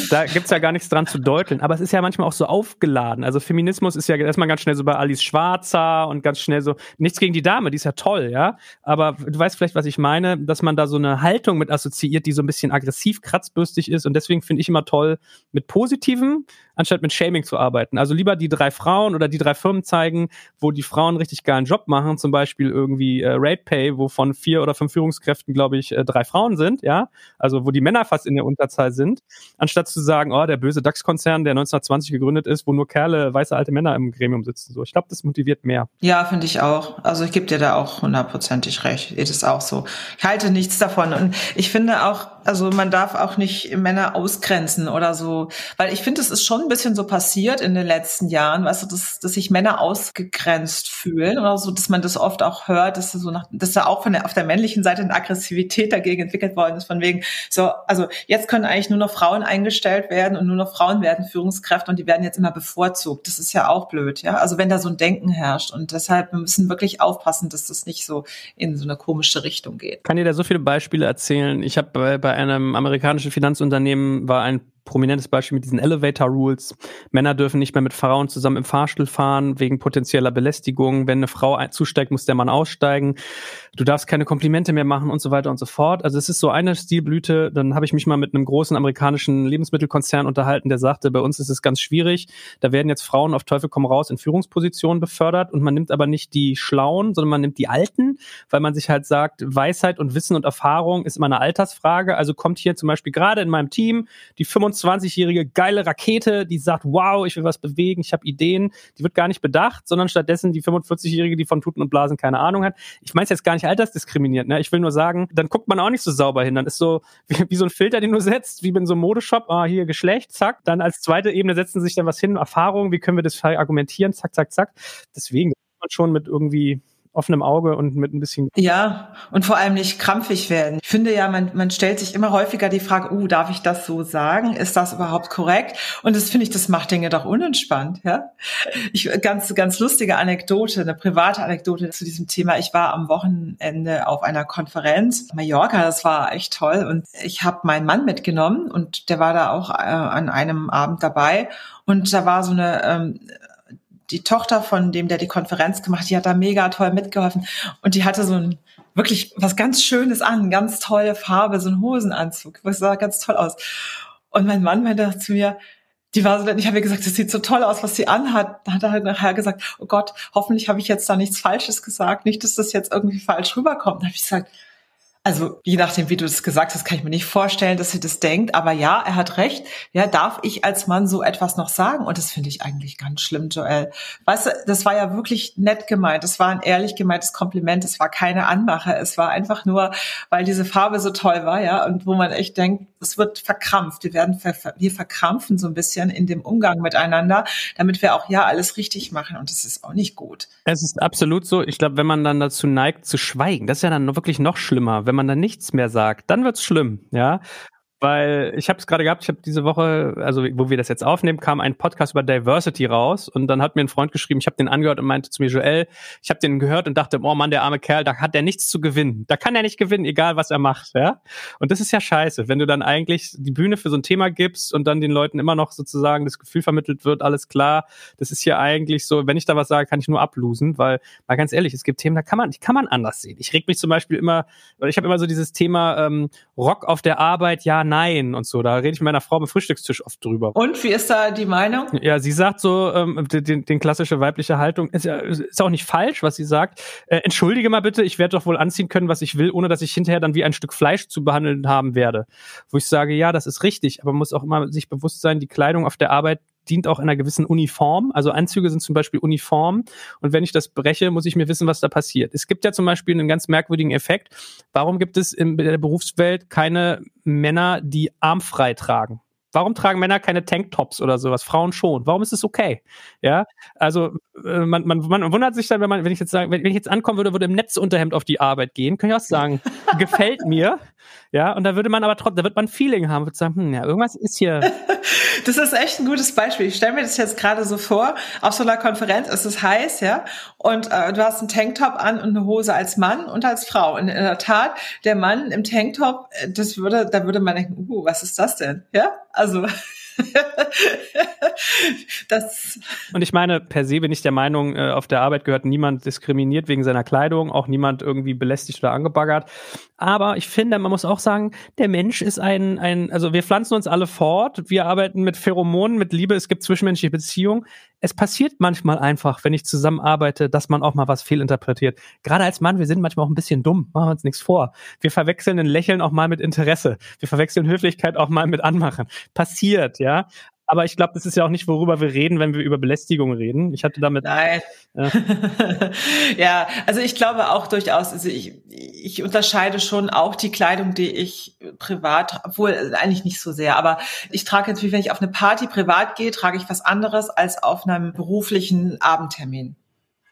B: da gibt's ja gar nichts dran zu deuteln. Aber es ist ja manchmal auch so aufgeladen. Also Feminismus ist ja erstmal ganz schnell so bei Alice Schwarzer und ganz schnell so, nichts gegen die Dame, die ist ja toll, ja. Aber du weißt vielleicht, was ich meine, dass man da so eine Haltung mit assoziiert, die so ein bisschen aggressiv, kratzbürstig ist. Und deswegen finde ich immer toll, mit Positivem anstatt mit Shaming zu arbeiten. Also lieber die drei Frauen oder die drei Firmen zeigen, wo die Frauen richtig geilen Job machen, zum Beispiel irgendwie äh, Rate Pay, wo von vier oder fünf Führungskräften, glaube ich, äh, drei Frauen sind, ja, also wo die Männer fast in der Unterzahl sind, anstatt zu sagen, oh, der böse DAX-Konzern, der 1920 gegründet ist, wo nur Kerle, weiße alte Männer im Gremium sitzen. So, ich glaube, das motiviert mehr.
A: Ja, finde ich auch. Also ich gebe dir da auch hundertprozentig recht. Ist es auch so. Ich halte nichts davon und ich finde auch, also man darf auch nicht Männer ausgrenzen oder so, weil ich finde, es ist schon ein bisschen so passiert in den letzten Jahren, weißt du, dass, dass sich Männer ausgegrenzt fühlen oder so, dass man das oft auch hört, dass so nach, dass da auch von der auf der männlichen Seite eine Aggressivität dagegen entwickelt worden ist, von wegen so, also jetzt können eigentlich nur noch Frauen eingestellt werden und nur noch Frauen werden Führungskräfte und die werden jetzt immer bevorzugt. Das ist ja auch blöd, ja. Also wenn da so ein Denken herrscht und deshalb wir müssen wirklich aufpassen, dass das nicht so in so eine komische Richtung geht.
B: Kann dir da so viele Beispiele erzählen? Ich habe bei, bei bei einem amerikanischen Finanzunternehmen war ein prominentes Beispiel mit diesen Elevator Rules. Männer dürfen nicht mehr mit Frauen zusammen im Fahrstuhl fahren wegen potenzieller Belästigung. Wenn eine Frau zusteigt, muss der Mann aussteigen. Du darfst keine Komplimente mehr machen und so weiter und so fort. Also es ist so eine Stilblüte. Dann habe ich mich mal mit einem großen amerikanischen Lebensmittelkonzern unterhalten, der sagte, bei uns ist es ganz schwierig. Da werden jetzt Frauen auf Teufel komm raus in Führungspositionen befördert und man nimmt aber nicht die Schlauen, sondern man nimmt die Alten, weil man sich halt sagt, Weisheit und Wissen und Erfahrung ist immer eine Altersfrage. Also kommt hier zum Beispiel gerade in meinem Team die 25 25-jährige geile Rakete, die sagt, wow, ich will was bewegen, ich habe Ideen, die wird gar nicht bedacht, sondern stattdessen die 45-jährige, die von Tuten und Blasen keine Ahnung hat. Ich meine es jetzt gar nicht altersdiskriminiert, ne? Ich will nur sagen, dann guckt man auch nicht so sauber hin. Dann ist so wie, wie so ein Filter, den du setzt, wie in so einem Modeshop, ah, hier Geschlecht, zack. Dann als zweite Ebene setzen sich dann was hin, Erfahrung, wie können wir das argumentieren, zack, zack, zack. Deswegen man schon mit irgendwie offenem Auge und mit ein bisschen.
A: Ja, und vor allem nicht krampfig werden. Ich finde ja, man, man stellt sich immer häufiger die Frage, uh, darf ich das so sagen? Ist das überhaupt korrekt? Und das finde ich, das macht Dinge doch unentspannt, ja. Ich, ganz, ganz lustige Anekdote, eine private Anekdote zu diesem Thema. Ich war am Wochenende auf einer Konferenz, Mallorca, das war echt toll. Und ich habe meinen Mann mitgenommen und der war da auch äh, an einem Abend dabei. Und da war so eine ähm, die Tochter von dem, der die Konferenz gemacht, die hat da mega toll mitgeholfen und die hatte so ein wirklich was ganz Schönes an, ganz tolle Farbe, so ein Hosenanzug, das sah ganz toll aus. Und mein Mann meinte zu mir, die war so, ich habe ihr gesagt, das sieht so toll aus, was sie anhat. Da hat er halt nachher gesagt, oh Gott, hoffentlich habe ich jetzt da nichts Falsches gesagt, nicht, dass das jetzt irgendwie falsch rüberkommt. Da habe ich gesagt, also je nachdem, wie du das gesagt hast, kann ich mir nicht vorstellen, dass sie das denkt. Aber ja, er hat recht. Ja, darf ich als Mann so etwas noch sagen? Und das finde ich eigentlich ganz schlimm, Joel. Weißt du, das war ja wirklich nett gemeint. Das war ein ehrlich gemeintes Kompliment. Es war keine Anmache. Es war einfach nur, weil diese Farbe so toll war, ja. Und wo man echt denkt, es wird verkrampft. Wir werden, ver wir verkrampfen so ein bisschen in dem Umgang miteinander, damit wir auch ja alles richtig machen. Und das ist auch nicht gut.
B: Es ist absolut so. Ich glaube, wenn man dann dazu neigt zu schweigen, das ist ja dann wirklich noch schlimmer wenn man dann nichts mehr sagt, dann wird's schlimm, ja. Weil ich habe es gerade gehabt, ich habe diese Woche, also wo wir das jetzt aufnehmen, kam ein Podcast über Diversity raus und dann hat mir ein Freund geschrieben, ich habe den angehört und meinte zu mir, Joel, ich habe den gehört und dachte, oh Mann, der arme Kerl, da hat er nichts zu gewinnen. Da kann er nicht gewinnen, egal was er macht, ja? Und das ist ja scheiße, wenn du dann eigentlich die Bühne für so ein Thema gibst und dann den Leuten immer noch sozusagen das Gefühl vermittelt wird, alles klar, das ist ja eigentlich so, wenn ich da was sage, kann ich nur ablosen, weil mal ganz ehrlich, es gibt Themen, da kann man, die kann man anders sehen. Ich reg mich zum Beispiel immer, ich habe immer so dieses Thema ähm, Rock auf der Arbeit, ja, nein und so. Da rede ich mit meiner Frau am Frühstückstisch oft drüber.
A: Und wie ist da die Meinung?
B: Ja, sie sagt so, ähm, den, den klassische weibliche Haltung ist, ja, ist auch nicht falsch, was sie sagt. Äh, entschuldige mal bitte, ich werde doch wohl anziehen können, was ich will, ohne dass ich hinterher dann wie ein Stück Fleisch zu behandeln haben werde. Wo ich sage, ja, das ist richtig, aber man muss auch immer sich bewusst sein, die Kleidung auf der Arbeit dient auch einer gewissen Uniform. Also Anzüge sind zum Beispiel Uniform. Und wenn ich das breche, muss ich mir wissen, was da passiert. Es gibt ja zum Beispiel einen ganz merkwürdigen Effekt. Warum gibt es in der Berufswelt keine Männer, die armfrei tragen? Warum tragen Männer keine Tanktops oder sowas? Frauen schon. Warum ist es okay? Ja, also äh, man, man, man wundert sich dann, wenn man, wenn ich jetzt sagen, wenn ich jetzt ankommen würde, würde im Netzunterhemd auf die Arbeit gehen, kann ich auch sagen, [LAUGHS] gefällt mir. Ja, und da würde man aber trotzdem, da wird man Feeling haben, würde sagen, hm, ja, irgendwas ist hier. [LAUGHS]
A: Das ist echt ein gutes Beispiel. Ich stelle mir das jetzt gerade so vor, auf so einer Konferenz ist es heiß, ja, und äh, du hast einen Tanktop an und eine Hose als Mann und als Frau. Und in der Tat, der Mann im Tanktop, äh, das würde, da würde man denken, uh, was ist das denn? Ja, also [LAUGHS]
B: das und ich meine, per se bin ich der Meinung, äh, auf der Arbeit gehört niemand diskriminiert wegen seiner Kleidung, auch niemand irgendwie belästigt oder angebaggert. Aber ich finde, man muss auch sagen, der Mensch ist ein, ein, also wir pflanzen uns alle fort, wir arbeiten mit Pheromonen, mit Liebe, es gibt zwischenmenschliche Beziehungen. Es passiert manchmal einfach, wenn ich zusammenarbeite, dass man auch mal was fehlinterpretiert. Gerade als Mann, wir sind manchmal auch ein bisschen dumm, machen wir uns nichts vor. Wir verwechseln ein Lächeln auch mal mit Interesse. Wir verwechseln Höflichkeit auch mal mit Anmachen. Passiert, ja aber ich glaube, das ist ja auch nicht, worüber wir reden, wenn wir über Belästigung reden. Ich hatte damit.
A: Nein. Ja, [LAUGHS] ja also ich glaube auch durchaus, also ich, ich unterscheide schon auch die Kleidung, die ich privat, obwohl eigentlich nicht so sehr, aber ich trage natürlich, wenn ich auf eine Party privat gehe, trage ich was anderes als auf einem beruflichen Abendtermin.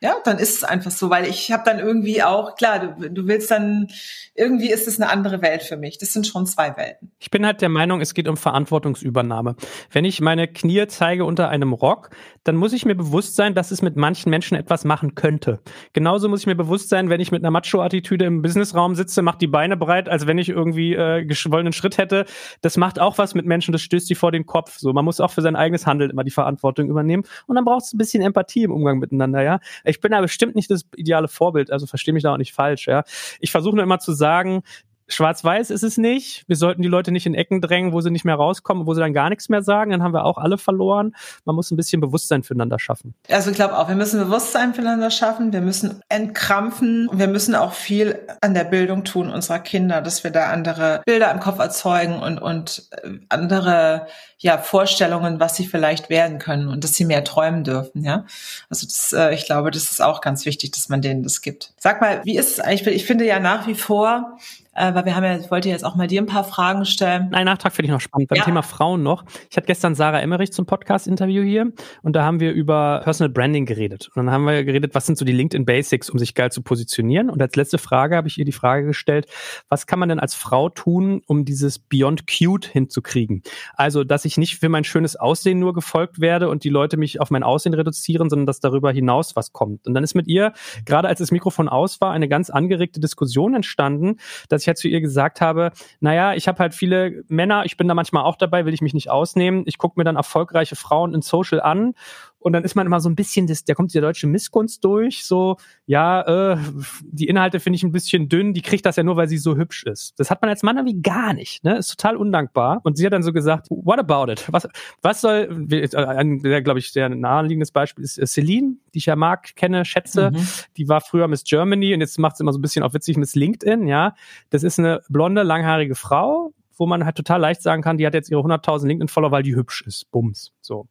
A: Ja, dann ist es einfach so, weil ich habe dann irgendwie auch, klar, du, du willst dann, irgendwie ist es eine andere Welt für mich. Das sind schon zwei Welten.
B: Ich bin halt der Meinung, es geht um Verantwortungsübernahme. Wenn ich meine Knie zeige unter einem Rock, dann muss ich mir bewusst sein, dass es mit manchen Menschen etwas machen könnte. Genauso muss ich mir bewusst sein, wenn ich mit einer Macho-Attitüde im Businessraum sitze, macht die Beine breit, als wenn ich irgendwie äh, gewollenen Schritt hätte. Das macht auch was mit Menschen, das stößt sie vor den Kopf. So, man muss auch für sein eigenes Handeln immer die Verantwortung übernehmen. Und dann braucht es ein bisschen Empathie im Umgang miteinander, ja. Ich bin da bestimmt nicht das ideale Vorbild, also verstehe mich da auch nicht falsch, ja. Ich versuche nur immer zu sagen, Schwarz-Weiß ist es nicht. Wir sollten die Leute nicht in Ecken drängen, wo sie nicht mehr rauskommen, wo sie dann gar nichts mehr sagen. Dann haben wir auch alle verloren. Man muss ein bisschen Bewusstsein füreinander schaffen.
A: Also ich glaube auch, wir müssen Bewusstsein füreinander schaffen. Wir müssen entkrampfen. Wir müssen auch viel an der Bildung tun unserer Kinder, dass wir da andere Bilder im Kopf erzeugen und, und äh, andere ja, Vorstellungen, was sie vielleicht werden können und dass sie mehr träumen dürfen. Ja, also das, äh, ich glaube, das ist auch ganz wichtig, dass man denen das gibt. Sag mal, wie ist es eigentlich? Ich finde ja nach wie vor, äh, weil wir haben ja, ich wollte jetzt auch mal dir ein paar Fragen stellen.
B: Ein Nachtrag finde ich noch spannend. Beim ja. Thema Frauen noch. Ich hatte gestern Sarah Emmerich zum Podcast-Interview hier und da haben wir über Personal Branding geredet. Und dann haben wir geredet, was sind so die LinkedIn Basics, um sich geil zu positionieren. Und als letzte Frage habe ich ihr die Frage gestellt, was kann man denn als Frau tun, um dieses Beyond Cute hinzukriegen? Also, dass ich nicht für mein schönes Aussehen nur gefolgt werde und die Leute mich auf mein Aussehen reduzieren, sondern dass darüber hinaus was kommt. Und dann ist mit ihr, gerade als das Mikrofon aus war, eine ganz angeregte Diskussion entstanden, dass ich halt zu ihr gesagt habe, naja, ich habe halt viele Männer, ich bin da manchmal auch dabei, will ich mich nicht ausnehmen. Ich gucke mir dann erfolgreiche Frauen in Social an und dann ist man immer so ein bisschen, das, da kommt die deutsche Missgunst durch, so, ja, äh, die Inhalte finde ich ein bisschen dünn, die kriegt das ja nur, weil sie so hübsch ist. Das hat man als Mann irgendwie gar nicht, ne? Ist total undankbar. Und sie hat dann so gesagt, what about it? Was, was soll, äh, ein, glaube ich, sehr naheliegendes Beispiel ist äh, Celine, die ich ja mag, kenne, schätze. Mhm. Die war früher Miss Germany und jetzt macht sie immer so ein bisschen auch witzig Miss LinkedIn, ja. Das ist eine blonde, langhaarige Frau, wo man halt total leicht sagen kann, die hat jetzt ihre 100.000 LinkedIn-Follower, weil die hübsch ist. Bums. So.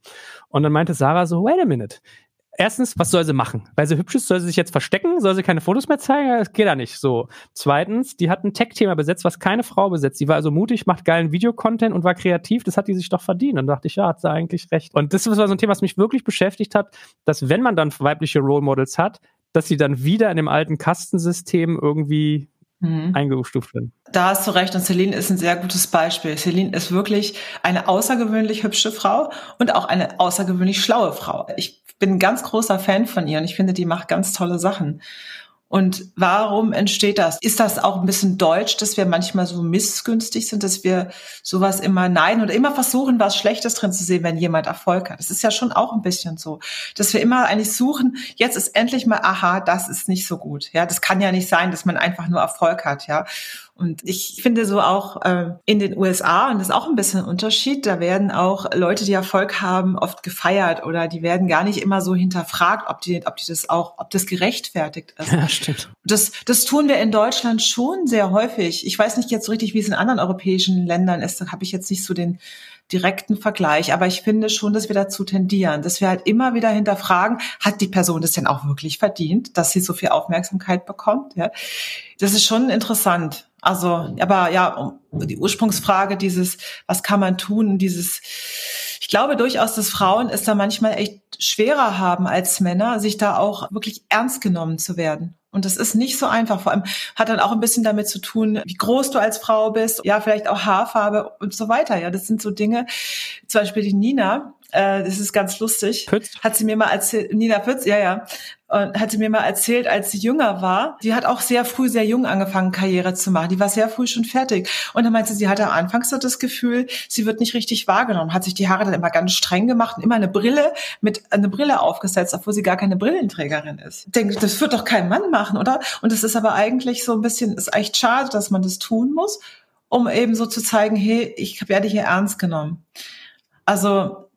B: Und dann meinte Sarah so, wait a minute. Erstens, was soll sie machen? Weil sie hübsch ist, soll sie sich jetzt verstecken? Soll sie keine Fotos mehr zeigen? Das geht ja nicht. So. Zweitens, die hat ein Tech-Thema besetzt, was keine Frau besetzt. Die war also mutig, macht geilen Videocontent und war kreativ. Das hat die sich doch verdient. Und dachte ich, ja, hat sie eigentlich recht. Und das war so ein Thema, was mich wirklich beschäftigt hat, dass wenn man dann weibliche Role Models hat, dass sie dann wieder in dem alten Kastensystem irgendwie mhm. eingestuft werden.
A: Da hast du recht und Celine ist ein sehr gutes Beispiel. Celine ist wirklich eine außergewöhnlich hübsche Frau und auch eine außergewöhnlich schlaue Frau. Ich bin ein ganz großer Fan von ihr und ich finde, die macht ganz tolle Sachen. Und warum entsteht das? Ist das auch ein bisschen deutsch, dass wir manchmal so missgünstig sind, dass wir sowas immer nein oder immer versuchen, was Schlechtes drin zu sehen, wenn jemand Erfolg hat? Das ist ja schon auch ein bisschen so, dass wir immer eigentlich suchen, jetzt ist endlich mal, aha, das ist nicht so gut. Ja, das kann ja nicht sein, dass man einfach nur Erfolg hat. Ja. Und ich finde so auch äh, in den USA, und das ist auch ein bisschen ein Unterschied, da werden auch Leute, die Erfolg haben, oft gefeiert oder die werden gar nicht immer so hinterfragt, ob die, ob die das auch, ob das gerechtfertigt ist. [LAUGHS]
B: Ja, stimmt.
A: Das, das tun wir in Deutschland schon sehr häufig. Ich weiß nicht jetzt so richtig, wie es in anderen europäischen Ländern ist. Da habe ich jetzt nicht so den direkten Vergleich. Aber ich finde schon, dass wir dazu tendieren, dass wir halt immer wieder hinterfragen, hat die Person das denn auch wirklich verdient, dass sie so viel Aufmerksamkeit bekommt? Ja, das ist schon interessant. Also, aber ja, die Ursprungsfrage dieses, was kann man tun, dieses, ich glaube durchaus, dass Frauen es da manchmal echt schwerer haben als Männer, sich da auch wirklich ernst genommen zu werden. Und das ist nicht so einfach. Vor allem hat dann auch ein bisschen damit zu tun, wie groß du als Frau bist, ja, vielleicht auch Haarfarbe und so weiter. Ja, das sind so Dinge. Zum Beispiel die Nina, äh, das ist ganz lustig.
B: Pütz?
A: Hat sie mir mal erzählt, Nina Pütz, ja, ja. Und hat sie mir mal erzählt, als sie jünger war, die hat auch sehr früh, sehr jung angefangen, Karriere zu machen. Die war sehr früh schon fertig. Und dann meinte sie, sie hatte am Anfang so das Gefühl, sie wird nicht richtig wahrgenommen, hat sich die Haare dann immer ganz streng gemacht und immer eine Brille mit, eine Brille aufgesetzt, obwohl sie gar keine Brillenträgerin ist. Ich denke, das wird doch kein Mann machen, oder? Und es ist aber eigentlich so ein bisschen, ist echt schade, dass man das tun muss, um eben so zu zeigen, hey, ich werde hier ernst genommen. Also,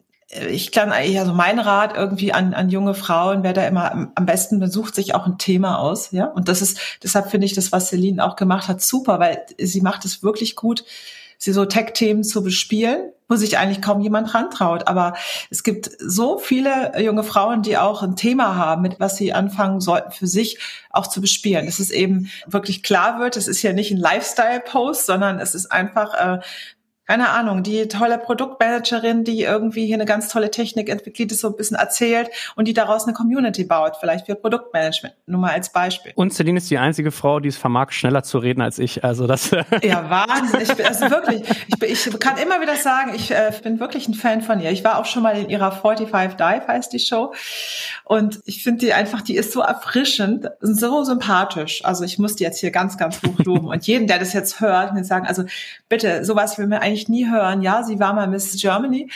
A: ich kann eigentlich, also mein Rat irgendwie an, an junge Frauen, wer da immer am, besten besucht sich auch ein Thema aus, ja. Und das ist, deshalb finde ich das, was Celine auch gemacht hat, super, weil sie macht es wirklich gut, sie so Tech-Themen zu bespielen, wo sich eigentlich kaum jemand rantraut. Aber es gibt so viele junge Frauen, die auch ein Thema haben, mit was sie anfangen sollten, für sich auch zu bespielen. Dass es eben wirklich klar wird, es ist ja nicht ein Lifestyle-Post, sondern es ist einfach äh, keine Ahnung, die tolle Produktmanagerin, die irgendwie hier eine ganz tolle Technik entwickelt, die so ein bisschen erzählt und die daraus eine Community baut, vielleicht für Produktmanagement, nur mal als Beispiel.
B: Und Celine ist die einzige Frau, die es vermag, schneller zu reden als ich. Also das. [LAUGHS]
A: ja, Wahnsinn. Ich bin, also wirklich, ich, ich kann immer wieder sagen, ich äh, bin wirklich ein Fan von ihr. Ich war auch schon mal in ihrer 45 Dive, heißt die Show. Und ich finde die einfach, die ist so erfrischend, so sympathisch. Also ich muss die jetzt hier ganz, ganz hoch loben. und jeden, der das jetzt hört, mir sagen, also bitte, sowas will mir eigentlich eigentlich nie hören. Ja, sie war mal Miss Germany,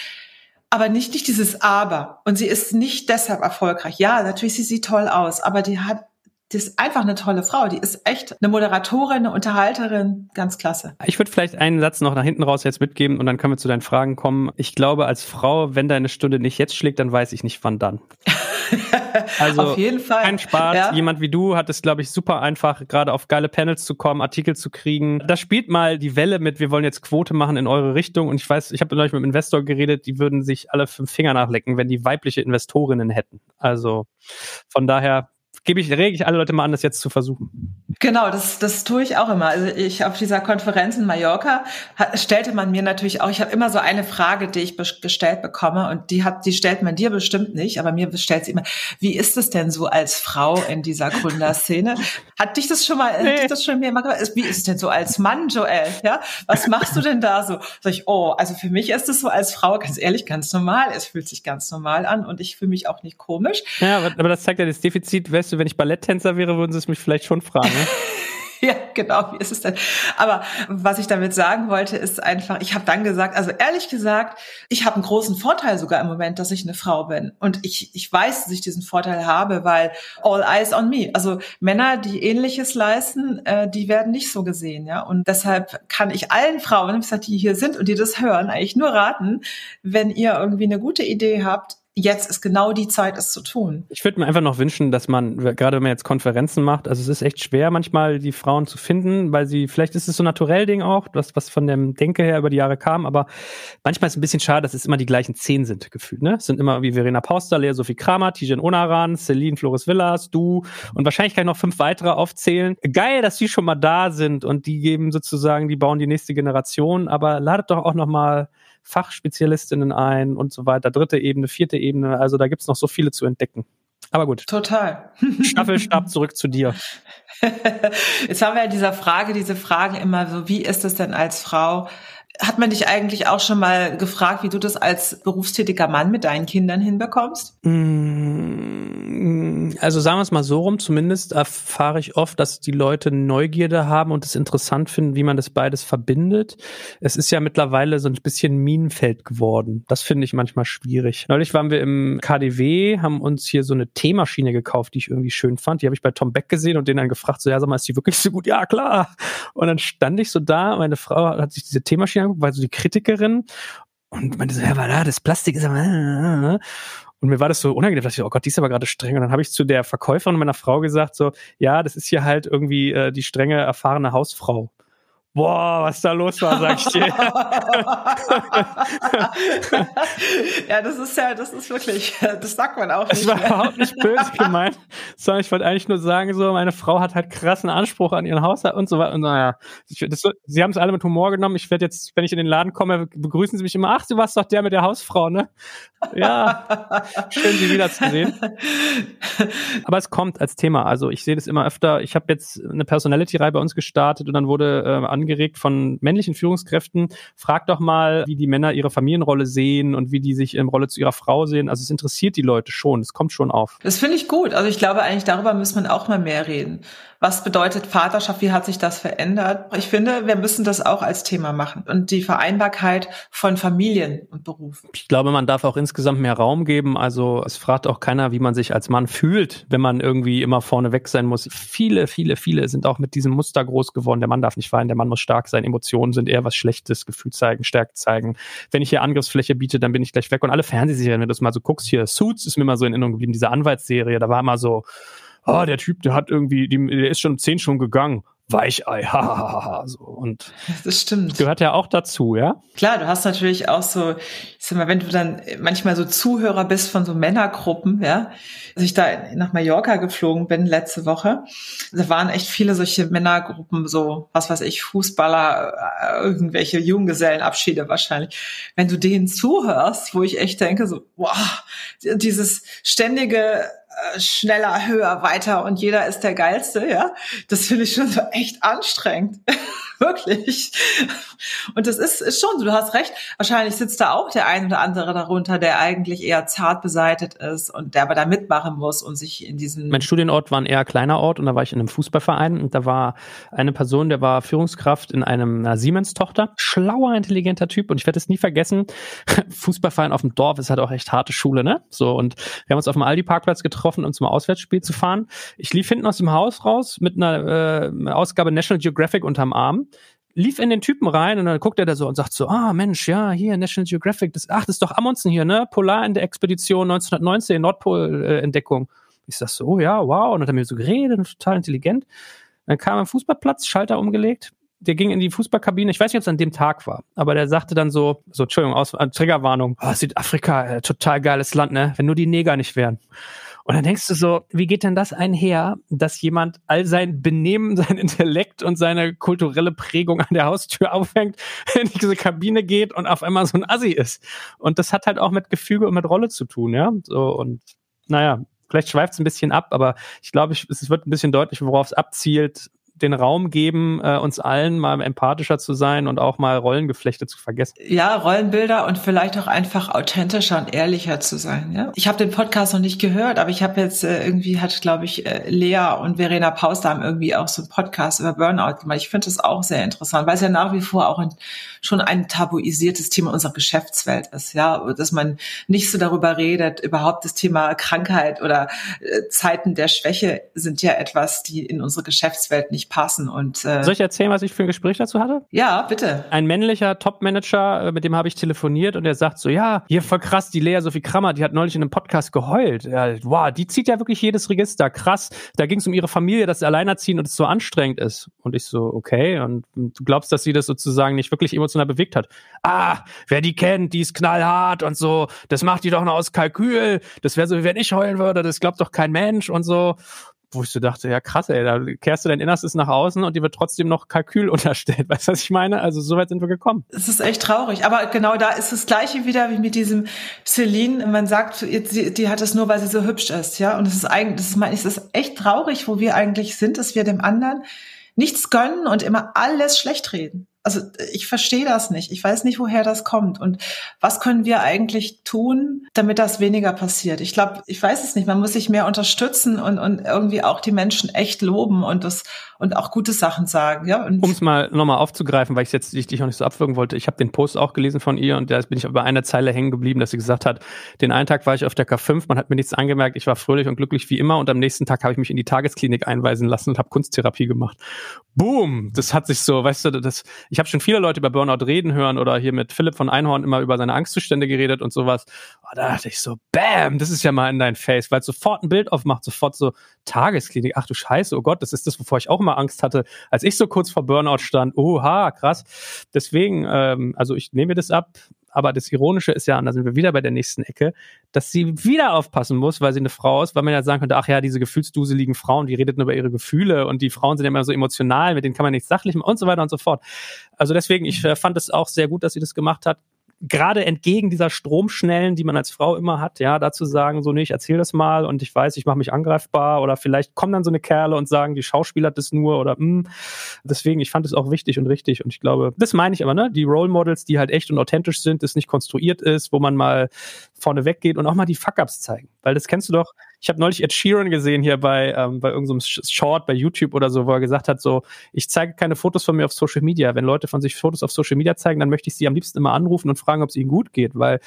A: aber nicht, nicht dieses Aber. Und sie ist nicht deshalb erfolgreich. Ja, natürlich sieht sie toll aus, aber die hat die ist einfach eine tolle Frau. Die ist echt eine Moderatorin, eine Unterhalterin, ganz klasse.
B: Ich würde vielleicht einen Satz noch nach hinten raus jetzt mitgeben und dann können wir zu deinen Fragen kommen. Ich glaube, als Frau, wenn deine Stunde nicht jetzt schlägt, dann weiß ich nicht, wann dann. [LAUGHS] [LAUGHS]
A: Also auf jeden Fall.
B: Kein Spaß. Ja. Jemand wie du hat es, glaube ich, super einfach, gerade auf geile Panels zu kommen, Artikel zu kriegen. Da spielt mal die Welle mit, wir wollen jetzt Quote machen in eure Richtung. Und ich weiß, ich habe neulich mit einem Investor geredet, die würden sich alle fünf Finger nachlecken, wenn die weibliche Investorinnen hätten. Also von daher gebe ich, rege ich alle Leute mal an, das jetzt zu versuchen.
A: Genau, das, das tue ich auch immer. Also ich auf dieser Konferenz in Mallorca hat, stellte man mir natürlich auch, ich habe immer so eine Frage, die ich gestellt bekomme und die hat, die stellt man dir bestimmt nicht, aber mir stellt sie immer, wie ist es denn so als Frau in dieser Gründerszene? [LAUGHS] Hat dich das schon mal, nee. hat dich das schon mir immer Wie ist es denn so als Mann, Joel? Ja, was machst du denn da so? Sag ich, oh, also für mich ist es so als Frau ganz ehrlich ganz normal. Es fühlt sich ganz normal an und ich fühle mich auch nicht komisch.
B: Ja, aber, aber das zeigt ja das Defizit. Weißt du, wenn ich Balletttänzer wäre, würden sie es mich vielleicht schon fragen. [LAUGHS]
A: Ja, genau, wie ist es denn? Aber was ich damit sagen wollte, ist einfach, ich habe dann gesagt, also ehrlich gesagt, ich habe einen großen Vorteil sogar im Moment, dass ich eine Frau bin. Und ich, ich weiß, dass ich diesen Vorteil habe, weil all eyes on me. Also Männer, die ähnliches leisten, äh, die werden nicht so gesehen, ja. Und deshalb kann ich allen Frauen, die hier sind und die das hören, eigentlich nur raten, wenn ihr irgendwie eine gute Idee habt, jetzt ist genau die Zeit, es zu tun.
B: Ich würde mir einfach noch wünschen, dass man, gerade wenn man jetzt Konferenzen macht, also es ist echt schwer manchmal, die Frauen zu finden, weil sie, vielleicht ist es so ein naturell Ding auch, was, was von dem Denke her über die Jahre kam, aber manchmal ist es ein bisschen schade, dass es immer die gleichen zehn sind, gefühlt, ne? Es sind immer wie Verena Pauster, Lea Sophie Kramer, Tijen Onaran, Celine Flores Villas, du und wahrscheinlich kann ich noch fünf weitere aufzählen. Geil, dass die schon mal da sind und die geben sozusagen, die bauen die nächste Generation, aber ladet doch auch noch mal Fachspezialistinnen ein und so weiter, dritte Ebene, vierte Ebene. Also da gibt's noch so viele zu entdecken. Aber gut.
A: Total. [LAUGHS]
B: Staffelstab zurück zu dir.
A: Jetzt haben wir ja dieser Frage, diese Frage immer so, wie ist es denn als Frau? Hat man dich eigentlich auch schon mal gefragt, wie du das als berufstätiger Mann mit deinen Kindern hinbekommst?
B: Mm, also sagen wir es mal so rum, zumindest erfahre ich oft, dass die Leute Neugierde haben und es interessant finden, wie man das beides verbindet. Es ist ja mittlerweile so ein bisschen Minenfeld geworden. Das finde ich manchmal schwierig. Neulich waren wir im KDW, haben uns hier so eine Teemaschine gekauft, die ich irgendwie schön fand. Die habe ich bei Tom Beck gesehen und den dann gefragt, so ja, sag mal, ist die wirklich so gut? Ja, klar. Und dann stand ich so da, meine Frau hat sich diese Teemaschine angeguckt, war so die Kritikerin und meinte so, ja, war da, das Plastik ist aber. Und mir war das so unangenehm, dass ich, oh Gott, die ist aber gerade streng. Und dann habe ich zu der Verkäuferin meiner Frau gesagt, so, ja, das ist hier halt irgendwie äh, die strenge, erfahrene Hausfrau boah, was da los war, sag ich dir. [LAUGHS]
A: ja, das ist ja, das ist wirklich, das sagt man auch
B: nicht. Das war mehr. überhaupt nicht böse [LAUGHS] gemeint, sondern ich wollte eigentlich nur sagen, so, meine Frau hat halt krassen Anspruch an ihren Haushalt und so weiter. Und naja, das, sie haben es alle mit Humor genommen. Ich werde jetzt, wenn ich in den Laden komme, begrüßen sie mich immer, ach, du warst doch der mit der Hausfrau, ne? Ja, [LAUGHS] schön, sie wiederzusehen. Aber es kommt als Thema. Also ich sehe das immer öfter. Ich habe jetzt eine Personality-Reihe bei uns gestartet und dann wurde äh, angeregt von männlichen Führungskräften, frag doch mal, wie die Männer ihre Familienrolle sehen und wie die sich in Rolle zu ihrer Frau sehen. Also es interessiert die Leute schon, es kommt schon auf.
A: Das finde ich gut. Also ich glaube eigentlich, darüber muss man auch mal mehr reden. Was bedeutet Vaterschaft? Wie hat sich das verändert? Ich finde, wir müssen das auch als Thema machen und die Vereinbarkeit von Familien und Beruf.
B: Ich glaube, man darf auch insgesamt mehr Raum geben. Also es fragt auch keiner, wie man sich als Mann fühlt, wenn man irgendwie immer vorne weg sein muss. Viele, viele, viele sind auch mit diesem Muster groß geworden. Der Mann darf nicht weinen, der Mann muss stark sein. Emotionen sind eher was Schlechtes, Gefühl zeigen, Stärke zeigen. Wenn ich hier Angriffsfläche biete, dann bin ich gleich weg. Und alle Fernsehserien, wenn du das mal so guckst, hier Suits ist mir mal so in Erinnerung geblieben, diese Anwaltsserie, da war immer so, oh, der Typ, der hat irgendwie, die, der ist schon um zehn schon gegangen. Weichei, [LAUGHS] hahaha. so. Und
A: das stimmt.
B: Gehört ja auch dazu, ja?
A: Klar, du hast natürlich auch so, ich sag mal, wenn du dann manchmal so Zuhörer bist von so Männergruppen, ja, als ich da nach Mallorca geflogen bin letzte Woche, da waren echt viele solche Männergruppen, so, was weiß ich, Fußballer, äh, irgendwelche Junggesellenabschiede wahrscheinlich. Wenn du denen zuhörst, wo ich echt denke, so, wow, dieses ständige schneller, höher, weiter und jeder ist der Geilste, ja. Das finde ich schon so echt anstrengend. [LAUGHS] [LAUGHS] Wirklich. Und das ist, ist schon du hast recht. Wahrscheinlich sitzt da auch der ein oder andere darunter, der eigentlich eher zart beseitet ist und der aber da mitmachen muss und sich in diesen.
B: Mein Studienort war ein eher kleiner Ort und da war ich in einem Fußballverein und da war eine Person, der war Führungskraft in einem Siemens-Tochter. Schlauer, intelligenter Typ und ich werde es nie vergessen. [LAUGHS] Fußballverein auf dem Dorf ist halt auch echt harte Schule, ne? So und wir haben uns auf dem Aldi-Parkplatz getroffen, um zum Auswärtsspiel zu fahren. Ich lief hinten aus dem Haus raus mit einer äh, Ausgabe National Geographic unterm Arm lief in den Typen rein und dann guckt er da so und sagt so, ah Mensch, ja, hier National Geographic, das, ach, das ist doch Amundsen hier, ne? Polar in der Expedition 1919, Nordpol-Entdeckung. Ich sag so, oh ja, wow. Und dann hat er mir so geredet, total intelligent. Dann kam am Fußballplatz, Schalter umgelegt. Der ging in die Fußballkabine. Ich weiß nicht, ob es an dem Tag war, aber der sagte dann so, so Entschuldigung, aus, äh, Triggerwarnung. Oh, Südafrika, äh, total geiles Land, ne? Wenn nur die Neger nicht wären. Und dann denkst du so, wie geht denn das einher, dass jemand all sein Benehmen, [LAUGHS] sein Intellekt und seine kulturelle Prägung an der Haustür aufhängt, [LAUGHS] in diese Kabine geht und auf einmal so ein Assi ist. Und das hat halt auch mit Gefüge und mit Rolle zu tun, ja. So und naja, vielleicht schweift es ein bisschen ab, aber ich glaube, es wird ein bisschen deutlich, worauf es abzielt, den Raum geben, äh, uns allen mal empathischer zu sein und auch mal Rollengeflechte zu vergessen.
A: Ja, Rollenbilder und vielleicht auch einfach authentischer und ehrlicher zu sein. Ja? Ich habe den Podcast noch nicht gehört, aber ich habe jetzt äh, irgendwie hat, glaube ich, äh, Lea und Verena Paus da haben irgendwie auch so einen Podcast über Burnout gemacht. Ich finde das auch sehr interessant, weil es ja nach wie vor auch ein, schon ein tabuisiertes Thema unserer Geschäftswelt ist, ja, dass man nicht so darüber redet. Überhaupt das Thema Krankheit oder äh, Zeiten der Schwäche sind ja etwas, die in unsere Geschäftswelt nicht nicht passen. Und
B: äh, soll ich erzählen, was ich für ein Gespräch dazu hatte?
A: Ja, bitte.
B: Ein männlicher Top-Manager, äh, mit dem habe ich telefoniert und der sagt so, ja, hier voll krass, die Lea Sophie Krammer, die hat neulich in einem Podcast geheult. Ja, wow, die zieht ja wirklich jedes Register, krass. Da ging es um ihre Familie, dass sie alleinerziehen und es so anstrengend ist. Und ich so, okay, und du glaubst, dass sie das sozusagen nicht wirklich emotional bewegt hat. Ah, wer die kennt, die ist knallhart und so, das macht die doch nur aus Kalkül. Das wäre so, wie wenn ich heulen würde, das glaubt doch kein Mensch und so wo ich so dachte, ja krass, ey, da kehrst du dein Innerstes nach außen und dir wird trotzdem noch Kalkül [LAUGHS] unterstellt. Weißt du, was ich meine? Also so weit sind wir gekommen.
A: Es ist echt traurig. Aber genau da ist das Gleiche wieder wie mit diesem Celine. Man sagt, die, die hat es nur, weil sie so hübsch ist, ja. Und es ist eigentlich, das ist, es ist echt traurig, wo wir eigentlich sind, dass wir dem anderen nichts gönnen und immer alles schlecht reden also ich verstehe das nicht. Ich weiß nicht, woher das kommt. Und was können wir eigentlich tun, damit das weniger passiert? Ich glaube, ich weiß es nicht. Man muss sich mehr unterstützen und, und irgendwie auch die Menschen echt loben und das und auch gute Sachen sagen. Ja?
B: Um es mal nochmal aufzugreifen, weil ich jetzt ich dich auch nicht so abwürgen wollte. Ich habe den Post auch gelesen von ihr und da bin ich bei einer Zeile hängen geblieben, dass sie gesagt hat, den einen Tag war ich auf der K5, man hat mir nichts angemerkt, ich war fröhlich und glücklich wie immer und am nächsten Tag habe ich mich in die Tagesklinik einweisen lassen und habe Kunsttherapie gemacht. Boom! Das hat sich so, weißt du, das ich habe schon viele Leute über Burnout reden hören oder hier mit Philipp von Einhorn immer über seine Angstzustände geredet und sowas. Oh, da dachte ich so, bam, das ist ja mal in dein Face, weil es sofort ein Bild aufmacht, sofort so Tagesklinik. Ach du Scheiße, oh Gott, das ist das, wovor ich auch immer Angst hatte, als ich so kurz vor Burnout stand. Oha, krass. Deswegen, ähm, also ich nehme das ab, aber das Ironische ist ja, und da sind wir wieder bei der nächsten Ecke, dass sie wieder aufpassen muss, weil sie eine Frau ist, weil man ja sagen könnte, ach ja, diese gefühlsduseligen Frauen, die reden über ihre Gefühle und die Frauen sind ja immer so emotional, mit denen kann man nichts sachlich machen und so weiter und so fort. Also deswegen, ich äh, fand es auch sehr gut, dass sie das gemacht hat gerade entgegen dieser Stromschnellen, die man als Frau immer hat, ja, dazu sagen, so, nee, ich erzähl das mal und ich weiß, ich mache mich angreifbar oder vielleicht kommen dann so eine Kerle und sagen, die Schauspieler das nur oder mh. Hm. Deswegen, ich fand es auch wichtig und richtig und ich glaube, das meine ich aber, ne, die Role Models, die halt echt und authentisch sind, das nicht konstruiert ist, wo man mal vorne weggeht und auch mal die Fuck-Ups zeigen, weil das kennst du doch, ich habe neulich Ed Sheeran gesehen hier bei, ähm, bei irgendeinem Short bei YouTube oder so, wo er gesagt hat, so, ich zeige keine Fotos von mir auf Social Media. Wenn Leute von sich Fotos auf Social Media zeigen, dann möchte ich sie am liebsten immer anrufen und fragen, ob es ihnen gut geht, weil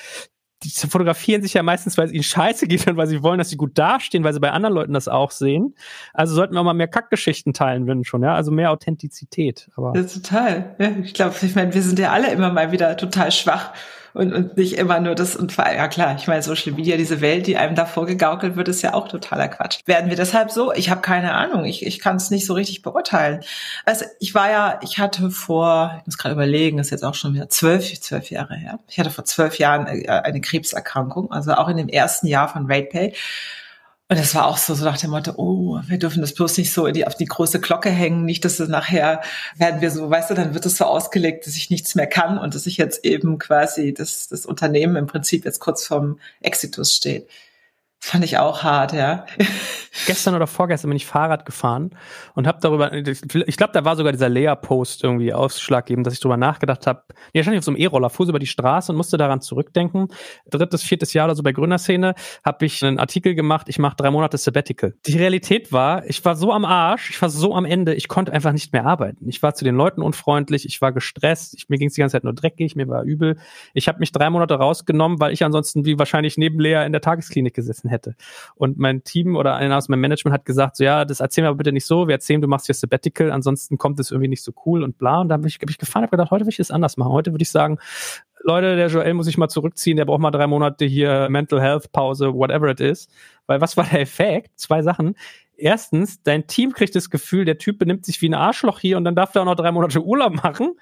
B: die fotografieren sich ja meistens, weil es ihnen scheiße geht und weil sie wollen, dass sie gut dastehen, weil sie bei anderen Leuten das auch sehen. Also sollten wir auch mal mehr Kackgeschichten teilen, wenn schon, ja. Also mehr Authentizität. Aber
A: ja, total. Ja, ich glaube, ich meine, wir sind ja alle immer mal wieder total schwach und, und nicht immer nur das und ja klar, ich meine Social Media, diese Welt, die einem davor gegaukelt wird, ist ja auch totaler Quatsch. Werden wir deshalb so? Ich habe keine Ahnung, ich, ich kann es nicht so richtig beurteilen. Also ich war ja, ich hatte vor, ich muss gerade überlegen, ist jetzt auch schon wieder zwölf, zwölf Jahre her. Ich hatte vor zwölf Jahren äh, eine Krebserkrankung, also auch in dem ersten Jahr von RatePay. Und es war auch so, so nach dem Motto, oh, wir dürfen das bloß nicht so die, auf die große Glocke hängen, nicht, dass es nachher werden wir so, weißt du, dann wird es so ausgelegt, dass ich nichts mehr kann und dass ich jetzt eben quasi das, das Unternehmen im Prinzip jetzt kurz vorm Exitus steht. Fand ich auch hart, ja.
B: Gestern oder vorgestern bin ich Fahrrad gefahren und habe darüber, ich glaube, da war sogar dieser Lea-Post irgendwie ausschlaggebend, dass ich darüber nachgedacht habe. Ja, stand ich auf so einem E-Roller, fuhr über die Straße und musste daran zurückdenken. Drittes, viertes Jahr oder so bei Gründerszene habe ich einen Artikel gemacht, ich mache drei Monate Sabbatical. Die Realität war, ich war so am Arsch, ich war so am Ende, ich konnte einfach nicht mehr arbeiten. Ich war zu den Leuten unfreundlich, ich war gestresst, ich, mir ging es die ganze Zeit nur dreckig, mir war übel. Ich habe mich drei Monate rausgenommen, weil ich ansonsten wie wahrscheinlich neben Lea in der Tagesklinik gesessen gegessen hätte. Und mein Team oder einer aus meinem Management hat gesagt, so ja, das erzählen wir aber bitte nicht so, wir erzählen, du machst hier Sabbatical, ansonsten kommt es irgendwie nicht so cool und bla. Und da habe ich, hab ich gefahren, habe gedacht, heute will ich das anders machen. Heute würde ich sagen, Leute, der Joel muss sich mal zurückziehen, der braucht mal drei Monate hier Mental Health Pause, whatever it is. Weil was war der Effekt? Zwei Sachen. Erstens, dein Team kriegt das Gefühl, der Typ benimmt sich wie ein Arschloch hier und dann darf er auch noch drei Monate Urlaub machen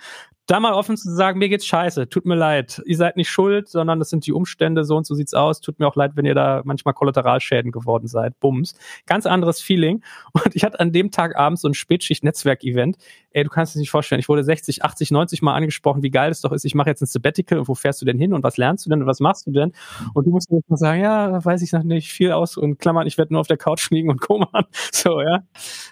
B: da mal offen zu sagen, mir geht's scheiße, tut mir leid. Ihr seid nicht schuld, sondern das sind die Umstände, so und so sieht's aus. Tut mir auch leid, wenn ihr da manchmal Kollateralschäden geworden seid. Bums. Ganz anderes Feeling. Und ich hatte an dem Tag abends so ein Spätschicht-Netzwerk-Event. Ey, du kannst es nicht vorstellen. Ich wurde 60, 80, 90 Mal angesprochen, wie geil es doch ist. Ich mache jetzt ein Sabbatical und wo fährst du denn hin und was lernst du denn und was machst du denn? Und du musst mir mal sagen, ja, weiß ich noch nicht, viel aus und Klammern, ich werde nur auf der Couch liegen und kommern. [LAUGHS] So, ja.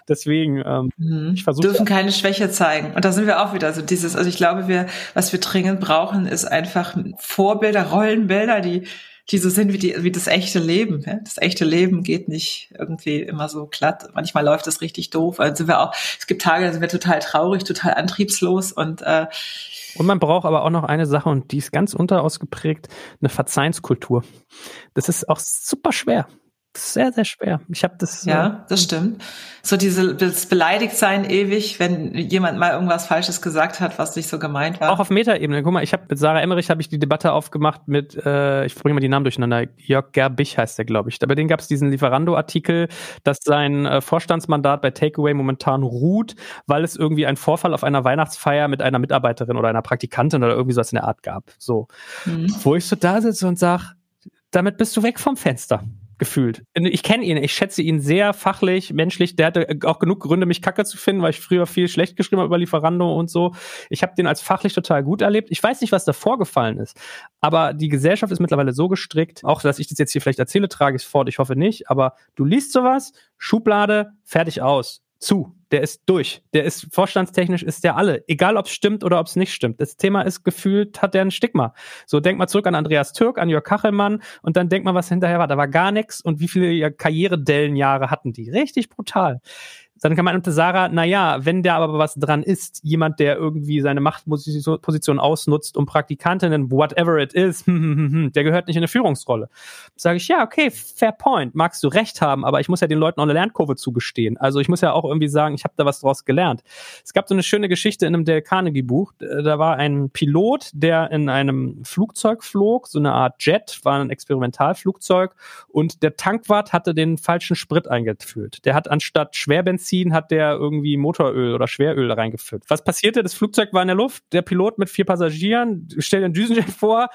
B: Deswegen, ähm,
A: mhm. ich versuche. Dürfen keine Schwäche zeigen. Und da sind wir auch wieder so dieses, also ich glaube, wir, was wir dringend brauchen, ist einfach Vorbilder, Rollenbilder, die, die so sind wie, die, wie das echte Leben. Das echte Leben geht nicht irgendwie immer so glatt. Manchmal läuft es richtig doof. Also sind wir auch, es gibt Tage, da sind wir total traurig, total antriebslos und äh,
B: und man braucht aber auch noch eine Sache, und die ist ganz unterausgeprägt, eine Verzeihenskultur. Das ist auch super schwer sehr, sehr schwer. Ich habe das.
A: Ja, äh, das stimmt. So diese das Beleidigtsein ewig, wenn jemand mal irgendwas Falsches gesagt hat, was nicht so gemeint war.
B: Auch auf Metaebene. Guck mal, ich habe mit Sarah Emmerich habe ich die Debatte aufgemacht mit, äh, ich bringe mal die Namen durcheinander. Jörg Gerbich heißt der, glaube ich. Bei denen gab es diesen Lieferando-Artikel, dass sein äh, Vorstandsmandat bei Takeaway momentan ruht, weil es irgendwie einen Vorfall auf einer Weihnachtsfeier mit einer Mitarbeiterin oder einer Praktikantin oder irgendwie sowas in der Art gab. So, mhm. wo ich so da sitze und sag, damit bist du weg vom Fenster. Gefühlt. Ich kenne ihn, ich schätze ihn sehr fachlich, menschlich. Der hatte auch genug Gründe, mich kacke zu finden, weil ich früher viel schlecht geschrieben habe über Lieferando und so. Ich habe den als fachlich total gut erlebt. Ich weiß nicht, was da vorgefallen ist, aber die Gesellschaft ist mittlerweile so gestrickt, auch dass ich das jetzt hier vielleicht erzähle, trage ich es fort, ich hoffe nicht, aber du liest sowas, Schublade, fertig aus zu. Der ist durch. Der ist vorstandstechnisch ist der alle. Egal ob es stimmt oder ob es nicht stimmt. Das Thema ist gefühlt, hat der ein Stigma. So, denk mal zurück an Andreas Türk, an Jörg Kachelmann und dann denk mal, was hinterher war. Da war gar nichts und wie viele Karrieredellenjahre hatten die. Richtig brutal. Dann kann man unter Sarah, naja, wenn der aber was dran ist, jemand, der irgendwie seine Machtposition ausnutzt, um Praktikantinnen, whatever it is, [LAUGHS] der gehört nicht in eine Führungsrolle. Sage ich, ja, okay, fair point, magst du recht haben, aber ich muss ja den Leuten auch eine Lernkurve zugestehen. Also ich muss ja auch irgendwie sagen, ich habe da was draus gelernt. Es gab so eine schöne Geschichte in einem Dale Carnegie Buch. Da war ein Pilot, der in einem Flugzeug flog, so eine Art Jet, war ein Experimentalflugzeug und der Tankwart hatte den falschen Sprit eingefüllt. Der hat anstatt Schwerbenzin Benzin hat der irgendwie Motoröl oder Schweröl da reingeführt. Was passierte? Das Flugzeug war in der Luft, der Pilot mit vier Passagieren, stellt den Düsenjet vor,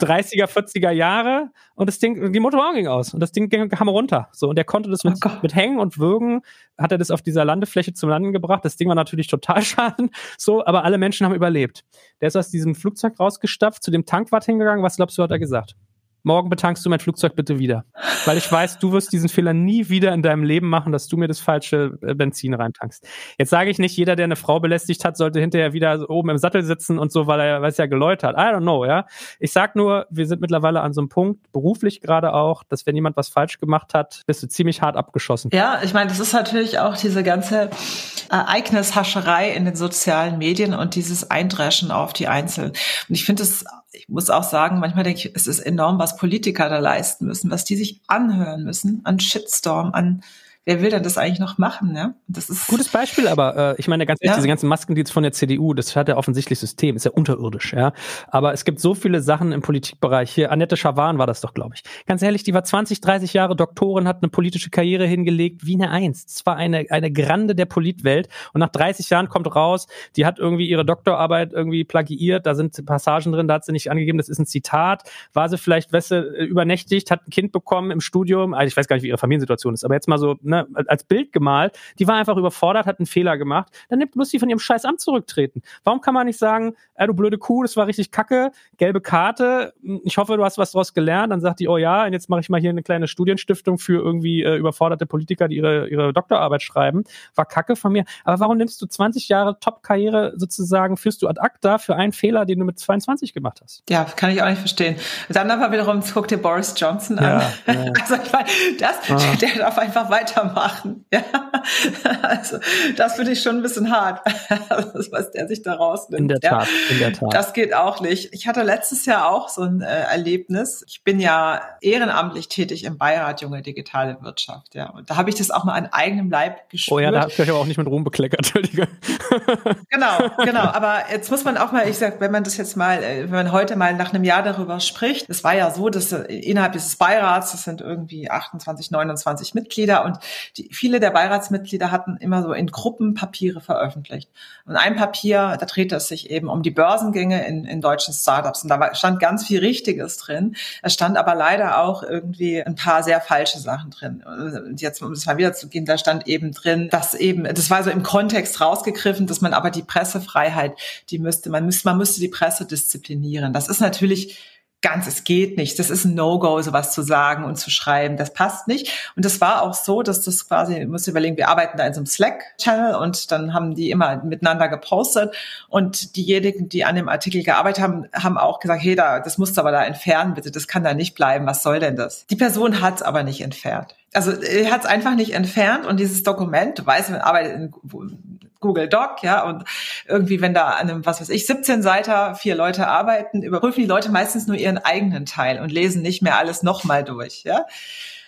B: 30er, 40er Jahre und das Ding, die Motorhaube ging aus und das Ding kam runter. So, und er konnte das mit, oh mit Hängen und Würgen, hat er das auf dieser Landefläche zum Landen gebracht. Das Ding war natürlich total [LAUGHS] schaden, so, aber alle Menschen haben überlebt. Der ist aus diesem Flugzeug rausgestapft, zu dem Tankwart hingegangen. Was glaubst du, hat er gesagt? Morgen betankst du mein Flugzeug bitte wieder. Weil ich weiß, du wirst diesen Fehler nie wieder in deinem Leben machen, dass du mir das falsche äh, Benzin reintankst. Jetzt sage ich nicht, jeder, der eine Frau belästigt hat, sollte hinterher wieder oben im Sattel sitzen und so, weil er, weil es ja geläut hat. I don't know, ja. Ich sag nur, wir sind mittlerweile an so einem Punkt, beruflich gerade auch, dass wenn jemand was falsch gemacht hat, bist du ziemlich hart abgeschossen.
A: Ja, ich meine, das ist natürlich auch diese ganze Ereignishascherei in den sozialen Medien und dieses Eindreschen auf die Einzelnen. Und ich finde es ich muss auch sagen, manchmal denke ich, es ist enorm, was Politiker da leisten müssen, was die sich anhören müssen an Shitstorm, an wer will denn das eigentlich noch machen? Ne?
B: Das ist gutes Beispiel, aber äh, ich meine ganz ehrlich, ja. diese ganzen Maskendeals von der CDU, das hat ja offensichtlich System, ist ja unterirdisch, ja. Aber es gibt so viele Sachen im Politikbereich. Hier Annette Schawan war das doch, glaube ich. Ganz ehrlich, die war 20, 30 Jahre Doktorin, hat eine politische Karriere hingelegt, wie eine Eins. Das war eine eine Grande der Politwelt und nach 30 Jahren kommt raus, die hat irgendwie ihre Doktorarbeit irgendwie plagiiert, da sind Passagen drin, da hat sie nicht angegeben, das ist ein Zitat. War sie vielleicht, weißt du, übernächtigt, hat ein Kind bekommen im Studium, also ich weiß gar nicht, wie ihre Familiensituation ist, aber jetzt mal so, ne, ne, als Bild gemalt, die war einfach überfordert, hat einen Fehler gemacht, dann nimmt, muss sie von ihrem scheiß Amt zurücktreten. Warum kann man nicht sagen, äh, du blöde Kuh, das war richtig kacke, gelbe Karte, ich hoffe, du hast was daraus gelernt, dann sagt die, oh ja, und jetzt mache ich mal hier eine kleine Studienstiftung für irgendwie äh, überforderte Politiker, die ihre, ihre Doktorarbeit schreiben, war kacke von mir, aber warum nimmst du 20 Jahre Top-Karriere sozusagen, führst du ad acta für einen Fehler, den du mit 22 gemacht hast?
A: Ja, kann ich auch nicht verstehen. Dann aber wiederum, guck dir Boris Johnson an. Ja, ja. [LAUGHS] Also ich meine, das, ah. der darf einfach weiter machen. [LAUGHS] Ja? Also das finde ich schon ein bisschen hart, [LAUGHS] was der sich da rausnimmt.
B: In der Tat, ja? in der Tat.
A: Das geht auch nicht. Ich hatte letztes Jahr auch so ein äh, Erlebnis. Ich bin ja ehrenamtlich tätig im Beirat Junge Digitale Wirtschaft. Ja, und da habe ich das auch mal an eigenem Leib gespürt.
B: Oh ja, da habe ich euch aber auch nicht mit Ruhm bekleckert. [LAUGHS]
A: genau, genau. Aber jetzt muss man auch mal, ich sag, wenn man das jetzt mal, äh, wenn man heute mal nach einem Jahr darüber spricht, es war ja so, dass äh, innerhalb dieses Beirats, das sind irgendwie 28, 29 Mitglieder und die, viele der Beiratsmitglieder hatten immer so in Gruppen Papiere veröffentlicht. Und ein Papier, da drehte es sich eben um die Börsengänge in, in deutschen Startups. Und da war, stand ganz viel Richtiges drin. Es stand aber leider auch irgendwie ein paar sehr falsche Sachen drin. Und jetzt, um es mal wieder zu gehen, da stand eben drin, dass eben, das war so im Kontext rausgegriffen, dass man aber die Pressefreiheit, die müsste, man müsste, man müsste die Presse disziplinieren. Das ist natürlich ganz, es geht nicht. Das ist ein No-Go, sowas zu sagen und zu schreiben. Das passt nicht. Und das war auch so, dass das quasi, ich muss überlegen, wir arbeiten da in so einem Slack-Channel und dann haben die immer miteinander gepostet und diejenigen, die an dem Artikel gearbeitet haben, haben auch gesagt, hey, da, das musst du aber da entfernen, bitte, das kann da nicht bleiben. Was soll denn das? Die Person hat es aber nicht entfernt. Also er hat es einfach nicht entfernt und dieses Dokument, du weißt, man arbeitet in Google Doc, ja, und irgendwie, wenn da an einem, was weiß ich, 17 Seiter vier Leute arbeiten, überprüfen die Leute meistens nur ihren eigenen Teil und lesen nicht mehr alles nochmal durch, ja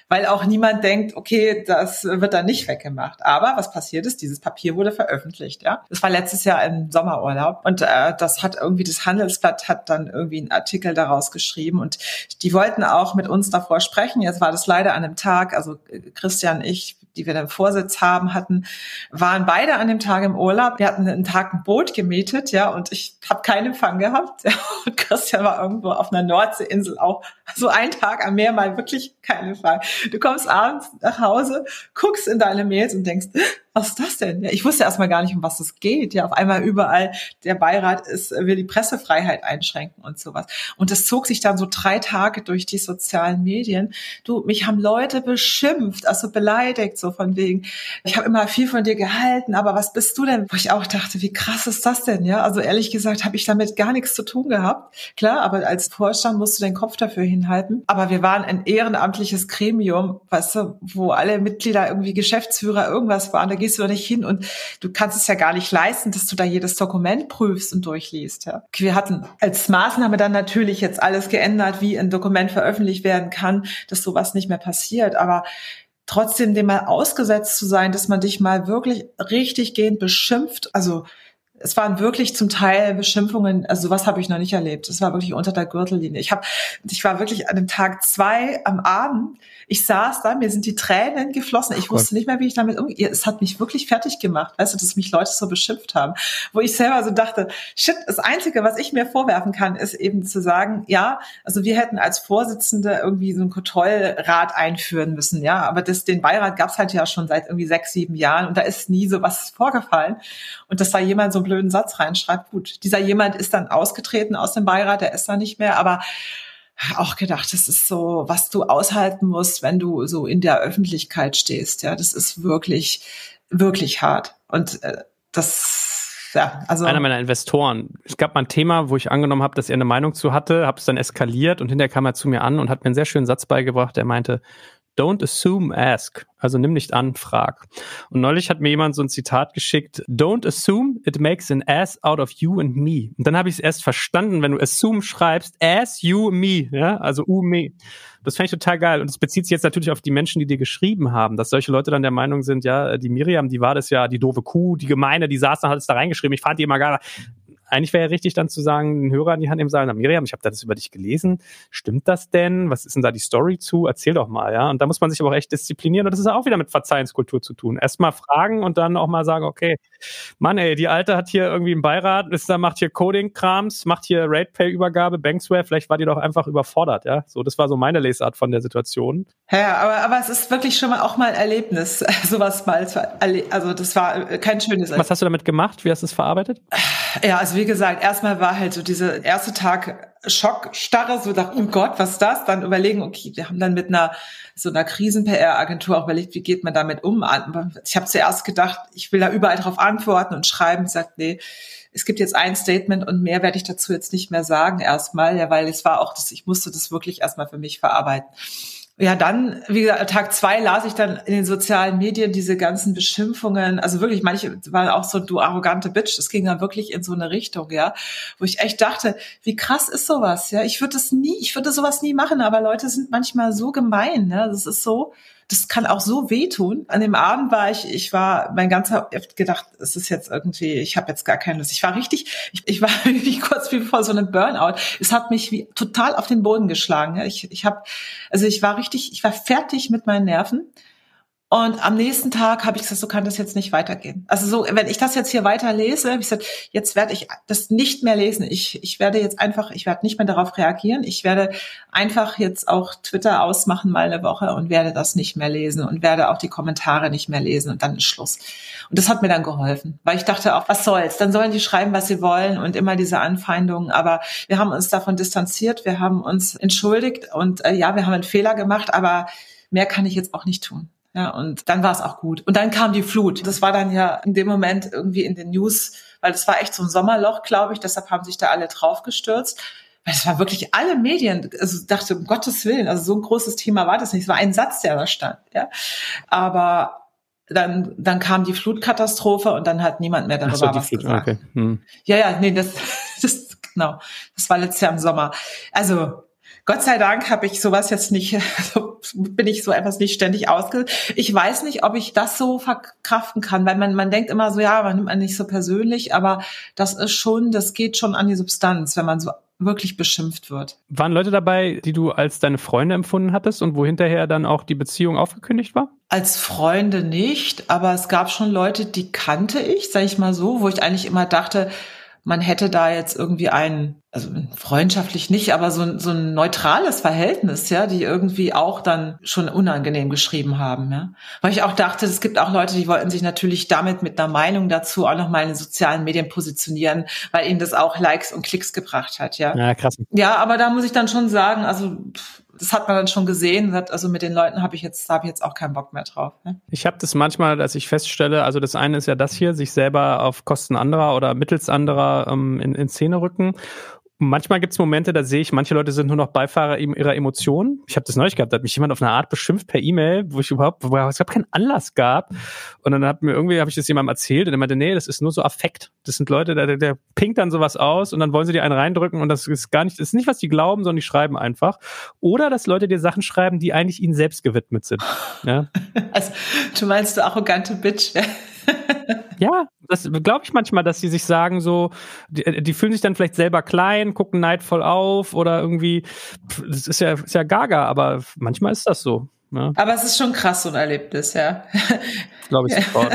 A: weil auch niemand denkt, okay, das wird dann nicht weggemacht. Aber was passiert ist, dieses Papier wurde veröffentlicht, ja. Das war letztes Jahr im Sommerurlaub und äh, das hat irgendwie das Handelsblatt hat dann irgendwie einen Artikel daraus geschrieben und die wollten auch mit uns davor sprechen. Jetzt war das leider an einem Tag, also Christian, ich, die wir dann Vorsitz haben hatten, waren beide an dem Tag im Urlaub. Wir hatten einen Tag ein Boot gemietet, ja, und ich habe keinen Empfang gehabt. Ja, [LAUGHS] und Christian war irgendwo auf einer Nordseeinsel auch so ein Tag am Meer mal wirklich keinen Empfang. Du kommst abends nach Hause, guckst in deine Mails und denkst, was ist das denn? Ja, ich wusste erstmal gar nicht, um was es geht. Ja, auf einmal überall der Beirat ist, will die Pressefreiheit einschränken und sowas. Und das zog sich dann so drei Tage durch die sozialen Medien. Du, mich haben Leute beschimpft, also beleidigt, so von wegen, ich habe immer viel von dir gehalten, aber was bist du denn? Wo ich auch dachte, wie krass ist das denn? Ja, also ehrlich gesagt habe ich damit gar nichts zu tun gehabt. Klar, aber als Vorstand musst du den Kopf dafür hinhalten. Aber wir waren ein ehrenamtliches Gremium, weißt du, wo alle Mitglieder irgendwie Geschäftsführer irgendwas waren. Da gehst du nicht hin und du kannst es ja gar nicht leisten, dass du da jedes Dokument prüfst und durchliest. Ja. Wir hatten als Maßnahme dann natürlich jetzt alles geändert, wie ein Dokument veröffentlicht werden kann, dass sowas nicht mehr passiert. Aber trotzdem dem mal ausgesetzt zu sein, dass man dich mal wirklich richtig gehend beschimpft, also es waren wirklich zum Teil Beschimpfungen, also sowas habe ich noch nicht erlebt. Es war wirklich unter der Gürtellinie. Ich habe, ich war wirklich an dem Tag zwei am Abend. Ich saß da, mir sind die Tränen geflossen. Ich wusste nicht mehr, wie ich damit umgehe. Es hat mich wirklich fertig gemacht, weißt du, dass mich Leute so beschimpft haben. Wo ich selber so dachte, shit, das Einzige, was ich mir vorwerfen kann, ist eben zu sagen, ja, also wir hätten als Vorsitzende irgendwie so einen Kontrollrat einführen müssen, ja. Aber das, den Beirat gab es halt ja schon seit irgendwie sechs, sieben Jahren und da ist nie so was vorgefallen. Und dass da jemand so einen blöden Satz reinschreibt, gut, dieser jemand ist dann ausgetreten aus dem Beirat, der ist da nicht mehr, aber auch gedacht, das ist so, was du aushalten musst, wenn du so in der Öffentlichkeit stehst. Ja, das ist wirklich, wirklich hart. Und äh, das, ja, also.
B: Einer meiner Investoren. Es gab mal ein Thema, wo ich angenommen habe, dass er eine Meinung zu hatte, habe es dann eskaliert und hinterher kam er zu mir an und hat mir einen sehr schönen Satz beigebracht, der meinte, Don't assume, ask. Also nimm nicht an, frag. Und neulich hat mir jemand so ein Zitat geschickt. Don't assume, it makes an ass out of you and me. Und dann habe ich es erst verstanden, wenn du assume schreibst, as you, me. Ja, also u, me. Das fand ich total geil. Und es bezieht sich jetzt natürlich auf die Menschen, die dir geschrieben haben, dass solche Leute dann der Meinung sind, ja, die Miriam, die war das ja, die doofe Kuh, die Gemeine, die saß dann, hat es da reingeschrieben. Ich fand die immer geil eigentlich wäre ja richtig dann zu sagen, den Hörer an die Hand nehmen, sagen, Miriam, ich habe das über dich gelesen. Stimmt das denn? Was ist denn da die Story zu? Erzähl doch mal, ja. Und da muss man sich aber auch echt disziplinieren. Und das ist auch wieder mit Verzeihenskultur zu tun. Erstmal fragen und dann auch mal sagen, okay, Mann, ey, die Alte hat hier irgendwie einen Beirat, ist da, macht hier Coding-Krams, macht hier RatePay-Übergabe, Banksware, vielleicht war die doch einfach überfordert, ja. So, das war so meine Lesart von der Situation.
A: Ja, aber, aber es ist wirklich schon mal auch mal Erlebnis, [LAUGHS] sowas mal zu erleben. Also das war kein schönes
B: Erlebnis. Was hast du damit gemacht? Wie hast du es verarbeitet? [SIGHS]
A: Ja, also wie gesagt, erstmal war halt so dieser erste Tag Schockstarre, so dachte, oh Gott, was ist das? Dann überlegen, okay, wir haben dann mit einer so einer Krisen-PR-Agentur auch überlegt, wie geht man damit um? Ich habe zuerst gedacht, ich will da überall drauf antworten und schreiben. Sagt, nee, es gibt jetzt ein Statement und mehr werde ich dazu jetzt nicht mehr sagen erstmal, ja, weil es war auch das, ich musste das wirklich erstmal für mich verarbeiten ja, dann, wie gesagt, Tag zwei las ich dann in den sozialen Medien diese ganzen Beschimpfungen. Also wirklich, manche waren auch so, du arrogante Bitch. Das ging dann wirklich in so eine Richtung, ja, wo ich echt dachte, wie krass ist sowas, ja. Ich würde das nie, ich würde sowas nie machen, aber Leute sind manchmal so gemein, ne. Das ist so, das kann auch so wehtun. An dem Abend war ich, ich war mein ganzer gedacht, es ist jetzt irgendwie, ich habe jetzt gar keine Lust. Ich war richtig, ich, ich war [LAUGHS] wie kurz wie vor so einem Burnout. Es hat mich wie total auf den Boden geschlagen. Ich, ich habe, also ich war richtig, ich war fertig mit meinen Nerven. Und am nächsten Tag habe ich gesagt, so kann das jetzt nicht weitergehen. Also so, wenn ich das jetzt hier weiter lese, habe ich gesagt, jetzt werde ich das nicht mehr lesen. Ich, ich werde jetzt einfach, ich werde nicht mehr darauf reagieren. Ich werde einfach jetzt auch Twitter ausmachen mal eine Woche und werde das nicht mehr lesen und werde auch die Kommentare nicht mehr lesen und dann ist Schluss. Und das hat mir dann geholfen, weil ich dachte auch, was soll's? Dann sollen die schreiben, was sie wollen und immer diese Anfeindungen. Aber wir haben uns davon distanziert, wir haben uns entschuldigt und äh, ja, wir haben einen Fehler gemacht, aber mehr kann ich jetzt auch nicht tun. Ja, und dann war es auch gut. Und dann kam die Flut. Das war dann ja in dem Moment irgendwie in den News, weil das war echt so ein Sommerloch, glaube ich. Deshalb haben sich da alle draufgestürzt. Weil das war wirklich alle Medien, also dachte, um Gottes Willen, also so ein großes Thema war das nicht. Es war ein Satz, der da stand. Ja. Aber dann, dann kam die Flutkatastrophe und dann hat niemand mehr darüber so, was Flut, gesagt. Okay. Hm. Ja, ja, nee, das, [LAUGHS] das, genau. Das war letztes Jahr im Sommer. Also, Gott sei Dank habe ich sowas jetzt nicht, [LAUGHS] bin ich so etwas nicht ständig ausge. Ich weiß nicht, ob ich das so verkraften kann, weil man, man denkt immer so, ja, man nimmt man nicht so persönlich, aber das ist schon, das geht schon an die Substanz, wenn man so wirklich beschimpft wird.
B: Waren Leute dabei, die du als deine Freunde empfunden hattest und wo hinterher dann auch die Beziehung aufgekündigt war?
A: als Freunde nicht, aber es gab schon Leute, die kannte ich, sage ich mal so, wo ich eigentlich immer dachte, man hätte da jetzt irgendwie ein, also freundschaftlich nicht, aber so, so ein neutrales Verhältnis, ja, die irgendwie auch dann schon unangenehm geschrieben haben, ja. Weil ich auch dachte, es gibt auch Leute, die wollten sich natürlich damit mit einer Meinung dazu auch nochmal in den sozialen Medien positionieren, weil ihnen das auch Likes und Klicks gebracht hat, ja.
B: Ja, krass.
A: Ja, aber da muss ich dann schon sagen, also das hat man dann schon gesehen. Also mit den Leuten habe ich jetzt habe ich jetzt auch keinen Bock mehr drauf. Ne?
B: Ich habe das manchmal, dass ich feststelle, also das eine ist ja das hier, sich selber auf Kosten anderer oder mittels anderer ähm, in, in Szene rücken manchmal gibt es Momente, da sehe ich, manche Leute sind nur noch Beifahrer ihrer Emotionen. Ich habe das neulich gehabt, da hat mich jemand auf eine Art beschimpft per E-Mail, wo ich überhaupt, wo es überhaupt keinen Anlass gab. Und dann hat mir irgendwie, habe ich das jemandem erzählt und er meinte, nee, das ist nur so Affekt. Das sind Leute, der, der pinkt dann sowas aus und dann wollen sie dir einen reindrücken und das ist gar nicht, das ist nicht, was die glauben, sondern die schreiben einfach. Oder dass Leute dir Sachen schreiben, die eigentlich ihnen selbst gewidmet sind. Ja? [LAUGHS]
A: Also, du meinst du arrogante Bitch.
B: Ja, das glaube ich manchmal, dass sie sich sagen so, die, die, fühlen sich dann vielleicht selber klein, gucken neidvoll auf oder irgendwie, das ist ja, ist ja gaga, aber manchmal ist das so. Ja.
A: Aber es ist schon krass, so ein Erlebnis, ja.
B: Glaube ich sofort.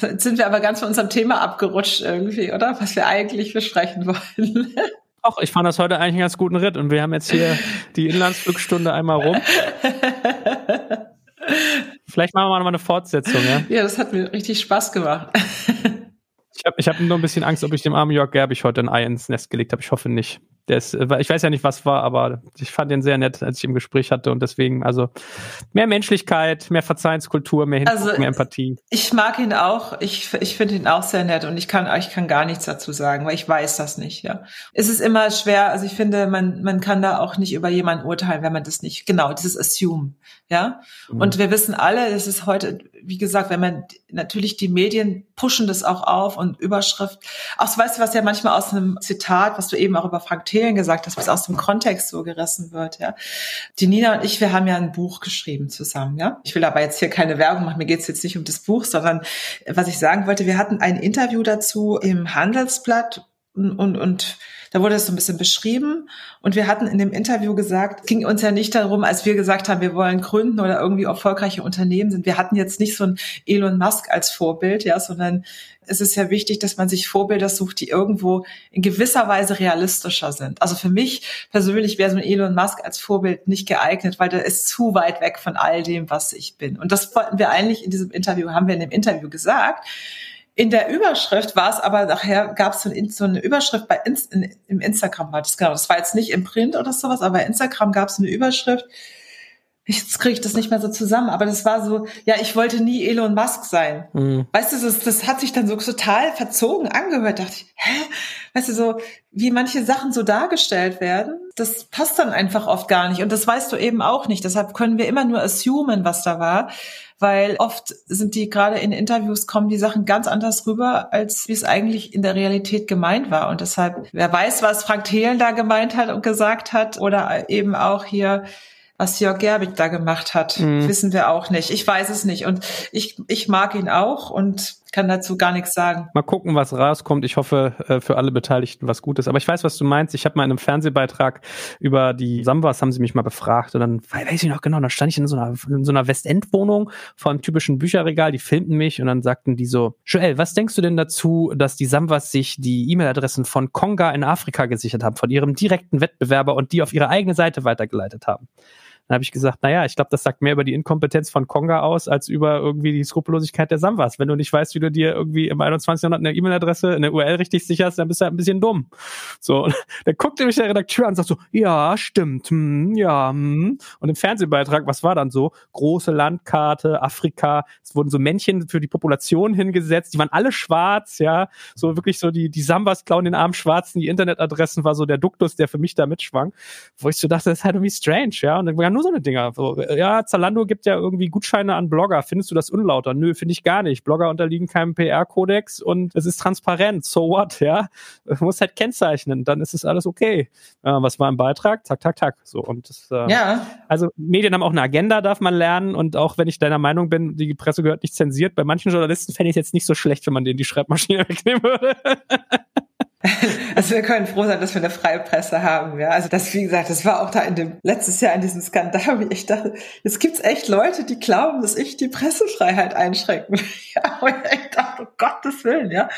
A: Jetzt [LAUGHS] sind wir aber ganz von unserem Thema abgerutscht irgendwie, oder? Was wir eigentlich besprechen wollen.
B: Auch, ich fand das heute eigentlich einen ganz guten Ritt und wir haben jetzt hier die Inlandsflugstunde einmal rum. [LAUGHS] Vielleicht machen wir mal eine Fortsetzung, ja?
A: Ja, das hat mir richtig Spaß gemacht. [LAUGHS]
B: ich habe ich hab nur ein bisschen Angst, ob ich dem armen Jörg Gerbig heute ein Ei ins Nest gelegt habe. Ich hoffe nicht. Ist, äh, ich weiß ja nicht, was war, aber ich fand den sehr nett, als ich im Gespräch hatte und deswegen, also mehr Menschlichkeit, mehr Verzeihenskultur, mehr Hingucken, also, mehr Empathie.
A: Ich mag ihn auch, ich, ich finde ihn auch sehr nett und ich kann, ich kann gar nichts dazu sagen, weil ich weiß das nicht, ja. Es ist immer schwer, also ich finde, man, man kann da auch nicht über jemanden urteilen, wenn man das nicht, genau, dieses Assume, ja. Mhm. Und wir wissen alle, es ist heute, wie gesagt, wenn man, natürlich die Medien pushen das auch auf und Überschrift, auch weißt du, was ja manchmal aus einem Zitat, was du eben auch über Frank Thelen gesagt hast, was aus dem Kontext so gerissen wird, ja. Die Nina und ich, wir haben ja ein Buch geschrieben zusammen, ja. Ich will aber jetzt hier keine Werbung machen, mir geht's jetzt nicht um das Buch, sondern was ich sagen wollte, wir hatten ein Interview dazu im Handelsblatt und, und, und da wurde es so ein bisschen beschrieben. Und wir hatten in dem Interview gesagt, ging uns ja nicht darum, als wir gesagt haben, wir wollen gründen oder irgendwie erfolgreiche Unternehmen sind. Wir hatten jetzt nicht so ein Elon Musk als Vorbild, ja, sondern es ist ja wichtig, dass man sich Vorbilder sucht, die irgendwo in gewisser Weise realistischer sind. Also für mich persönlich wäre so ein Elon Musk als Vorbild nicht geeignet, weil der ist zu weit weg von all dem, was ich bin. Und das wollten wir eigentlich in diesem Interview, haben wir in dem Interview gesagt. In der Überschrift war es aber nachher, gab es so, so, eine Überschrift bei in, im Instagram war das genau. Das war jetzt nicht im Print oder sowas, aber bei Instagram gab es eine Überschrift. Jetzt kriege ich das nicht mehr so zusammen, aber das war so, ja, ich wollte nie Elon Musk sein. Mhm. Weißt du, das, das hat sich dann so total verzogen angehört. Dachte ich, hä? Weißt du, so wie manche Sachen so dargestellt werden, das passt dann einfach oft gar nicht. Und das weißt du eben auch nicht. Deshalb können wir immer nur assumen, was da war weil oft sind die gerade in Interviews kommen die Sachen ganz anders rüber, als wie es eigentlich in der Realität gemeint war. Und deshalb, wer weiß, was Frank Thelen da gemeint hat und gesagt hat oder eben auch hier was Jörg Gerbig da gemacht hat, mhm. wissen wir auch nicht. Ich weiß es nicht. Und ich, ich mag ihn auch und kann dazu gar nichts sagen.
B: Mal gucken, was rauskommt. Ich hoffe äh, für alle Beteiligten was Gutes. Aber ich weiß, was du meinst. Ich habe mal in einem Fernsehbeitrag über die Sambas haben sie mich mal befragt und dann weiß ich noch genau, da stand ich in so einer, in so einer Westendwohnung vor einem typischen Bücherregal, die filmten mich und dann sagten die so, Joel, was denkst du denn dazu, dass die Sambas sich die E-Mail-Adressen von Konga in Afrika gesichert haben, von ihrem direkten Wettbewerber und die auf ihre eigene Seite weitergeleitet haben? Dann habe ich gesagt, naja, ich glaube, das sagt mehr über die Inkompetenz von Konga aus, als über irgendwie die Skrupellosigkeit der Samwas. Wenn du nicht weißt, wie du dir irgendwie im 21. Jahrhundert eine E-Mail-Adresse, eine URL richtig sicherst, dann bist du halt ein bisschen dumm. So, [LAUGHS] dann guckte mich der Redakteur an und sagt so, ja, stimmt, hm, ja, hm. Und im Fernsehbeitrag, was war dann so? Große Landkarte, Afrika, es wurden so Männchen für die Population hingesetzt, die waren alle schwarz, ja, so wirklich so die, die Sambas klauen den armen Schwarzen, die Internetadressen war so der Duktus, der für mich da mitschwang, wo ich so dachte, das ist halt irgendwie strange, ja, und dann nur so eine Dinger. So, ja, Zalando gibt ja irgendwie Gutscheine an Blogger. Findest du das unlauter? Nö, finde ich gar nicht. Blogger unterliegen keinem PR-Kodex und es ist transparent. So what, ja? Du musst halt kennzeichnen, dann ist es alles okay. Äh, was war im Beitrag? Tak, tak, tak. So, und das, äh, ja. Also Medien haben auch eine Agenda, darf man lernen. Und auch wenn ich deiner Meinung bin, die Presse gehört nicht zensiert, bei manchen Journalisten fände ich es jetzt nicht so schlecht, wenn man denen die Schreibmaschine [LAUGHS] wegnehmen würde. [LAUGHS]
A: Also wir können froh sein, dass wir eine freie Presse haben. Ja, also das, wie gesagt, das war auch da in dem letztes Jahr in diesem Skandal, wie ich dachte, jetzt gibt's echt Leute, die glauben, dass ich die Pressefreiheit einschränken. [LAUGHS] Ja, und ich dachte, um Gottes Willen, ja.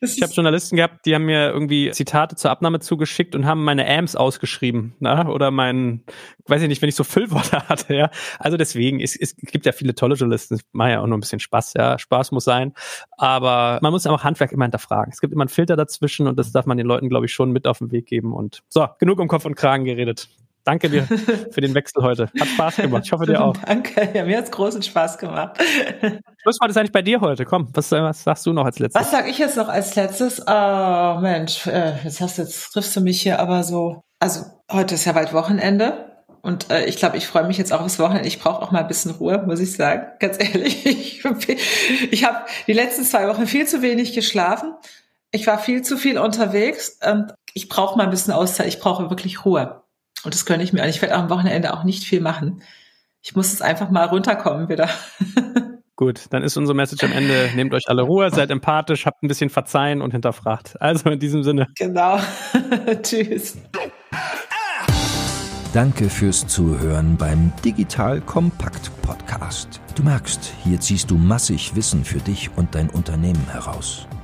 B: Das ich habe Journalisten gehabt, die haben mir irgendwie Zitate zur Abnahme zugeschickt und haben meine Ams ausgeschrieben, na? oder mein, weiß ich nicht, wenn ich so Füllworte [LAUGHS] hatte, ja. Also deswegen, es, es gibt ja viele tolle Journalisten, es macht ja auch nur ein bisschen Spaß, ja. Spaß muss sein, aber man muss auch Handwerk immer hinterfragen. Es gibt immer einen Filter dazwischen und das darf man den Leuten, glaube ich, schon mit auf den Weg geben. Und so, genug um Kopf und Kragen geredet. Danke dir [LAUGHS] für den Wechsel heute. Hat Spaß gemacht. Ich hoffe dir auch.
A: Danke, ja, mir hat's großen Spaß gemacht. [LAUGHS]
B: Schlusswort ist eigentlich bei dir heute. Komm, was, was sagst du noch als letztes?
A: Was sag ich jetzt noch als letztes? Oh, Mensch, äh, jetzt hast jetzt triffst du mich hier aber so. Also, heute ist ja bald Wochenende. Und äh, ich glaube, ich freue mich jetzt auch aufs Wochenende. Ich brauche auch mal ein bisschen Ruhe, muss ich sagen. Ganz ehrlich. [LAUGHS] Ich, ich habe die letzten zwei Wochen viel zu wenig geschlafen. Ich war viel zu viel unterwegs. Und ich brauche mal ein bisschen Auszeit. Ich brauche wirklich Ruhe. Und das gönne ich mir. Und ich werde am Wochenende auch nicht viel machen. Ich muss jetzt einfach mal runterkommen wieder. [LAUGHS]
B: Gut, dann ist unsere Message am Ende. Nehmt euch alle Ruhe, seid empathisch, habt ein bisschen Verzeihen und hinterfragt. Also in diesem Sinne.
A: Genau. [LAUGHS] Tschüss.
C: Danke fürs Zuhören beim Digital Kompakt Podcast. Du merkst, hier ziehst du massig Wissen für dich und dein Unternehmen heraus.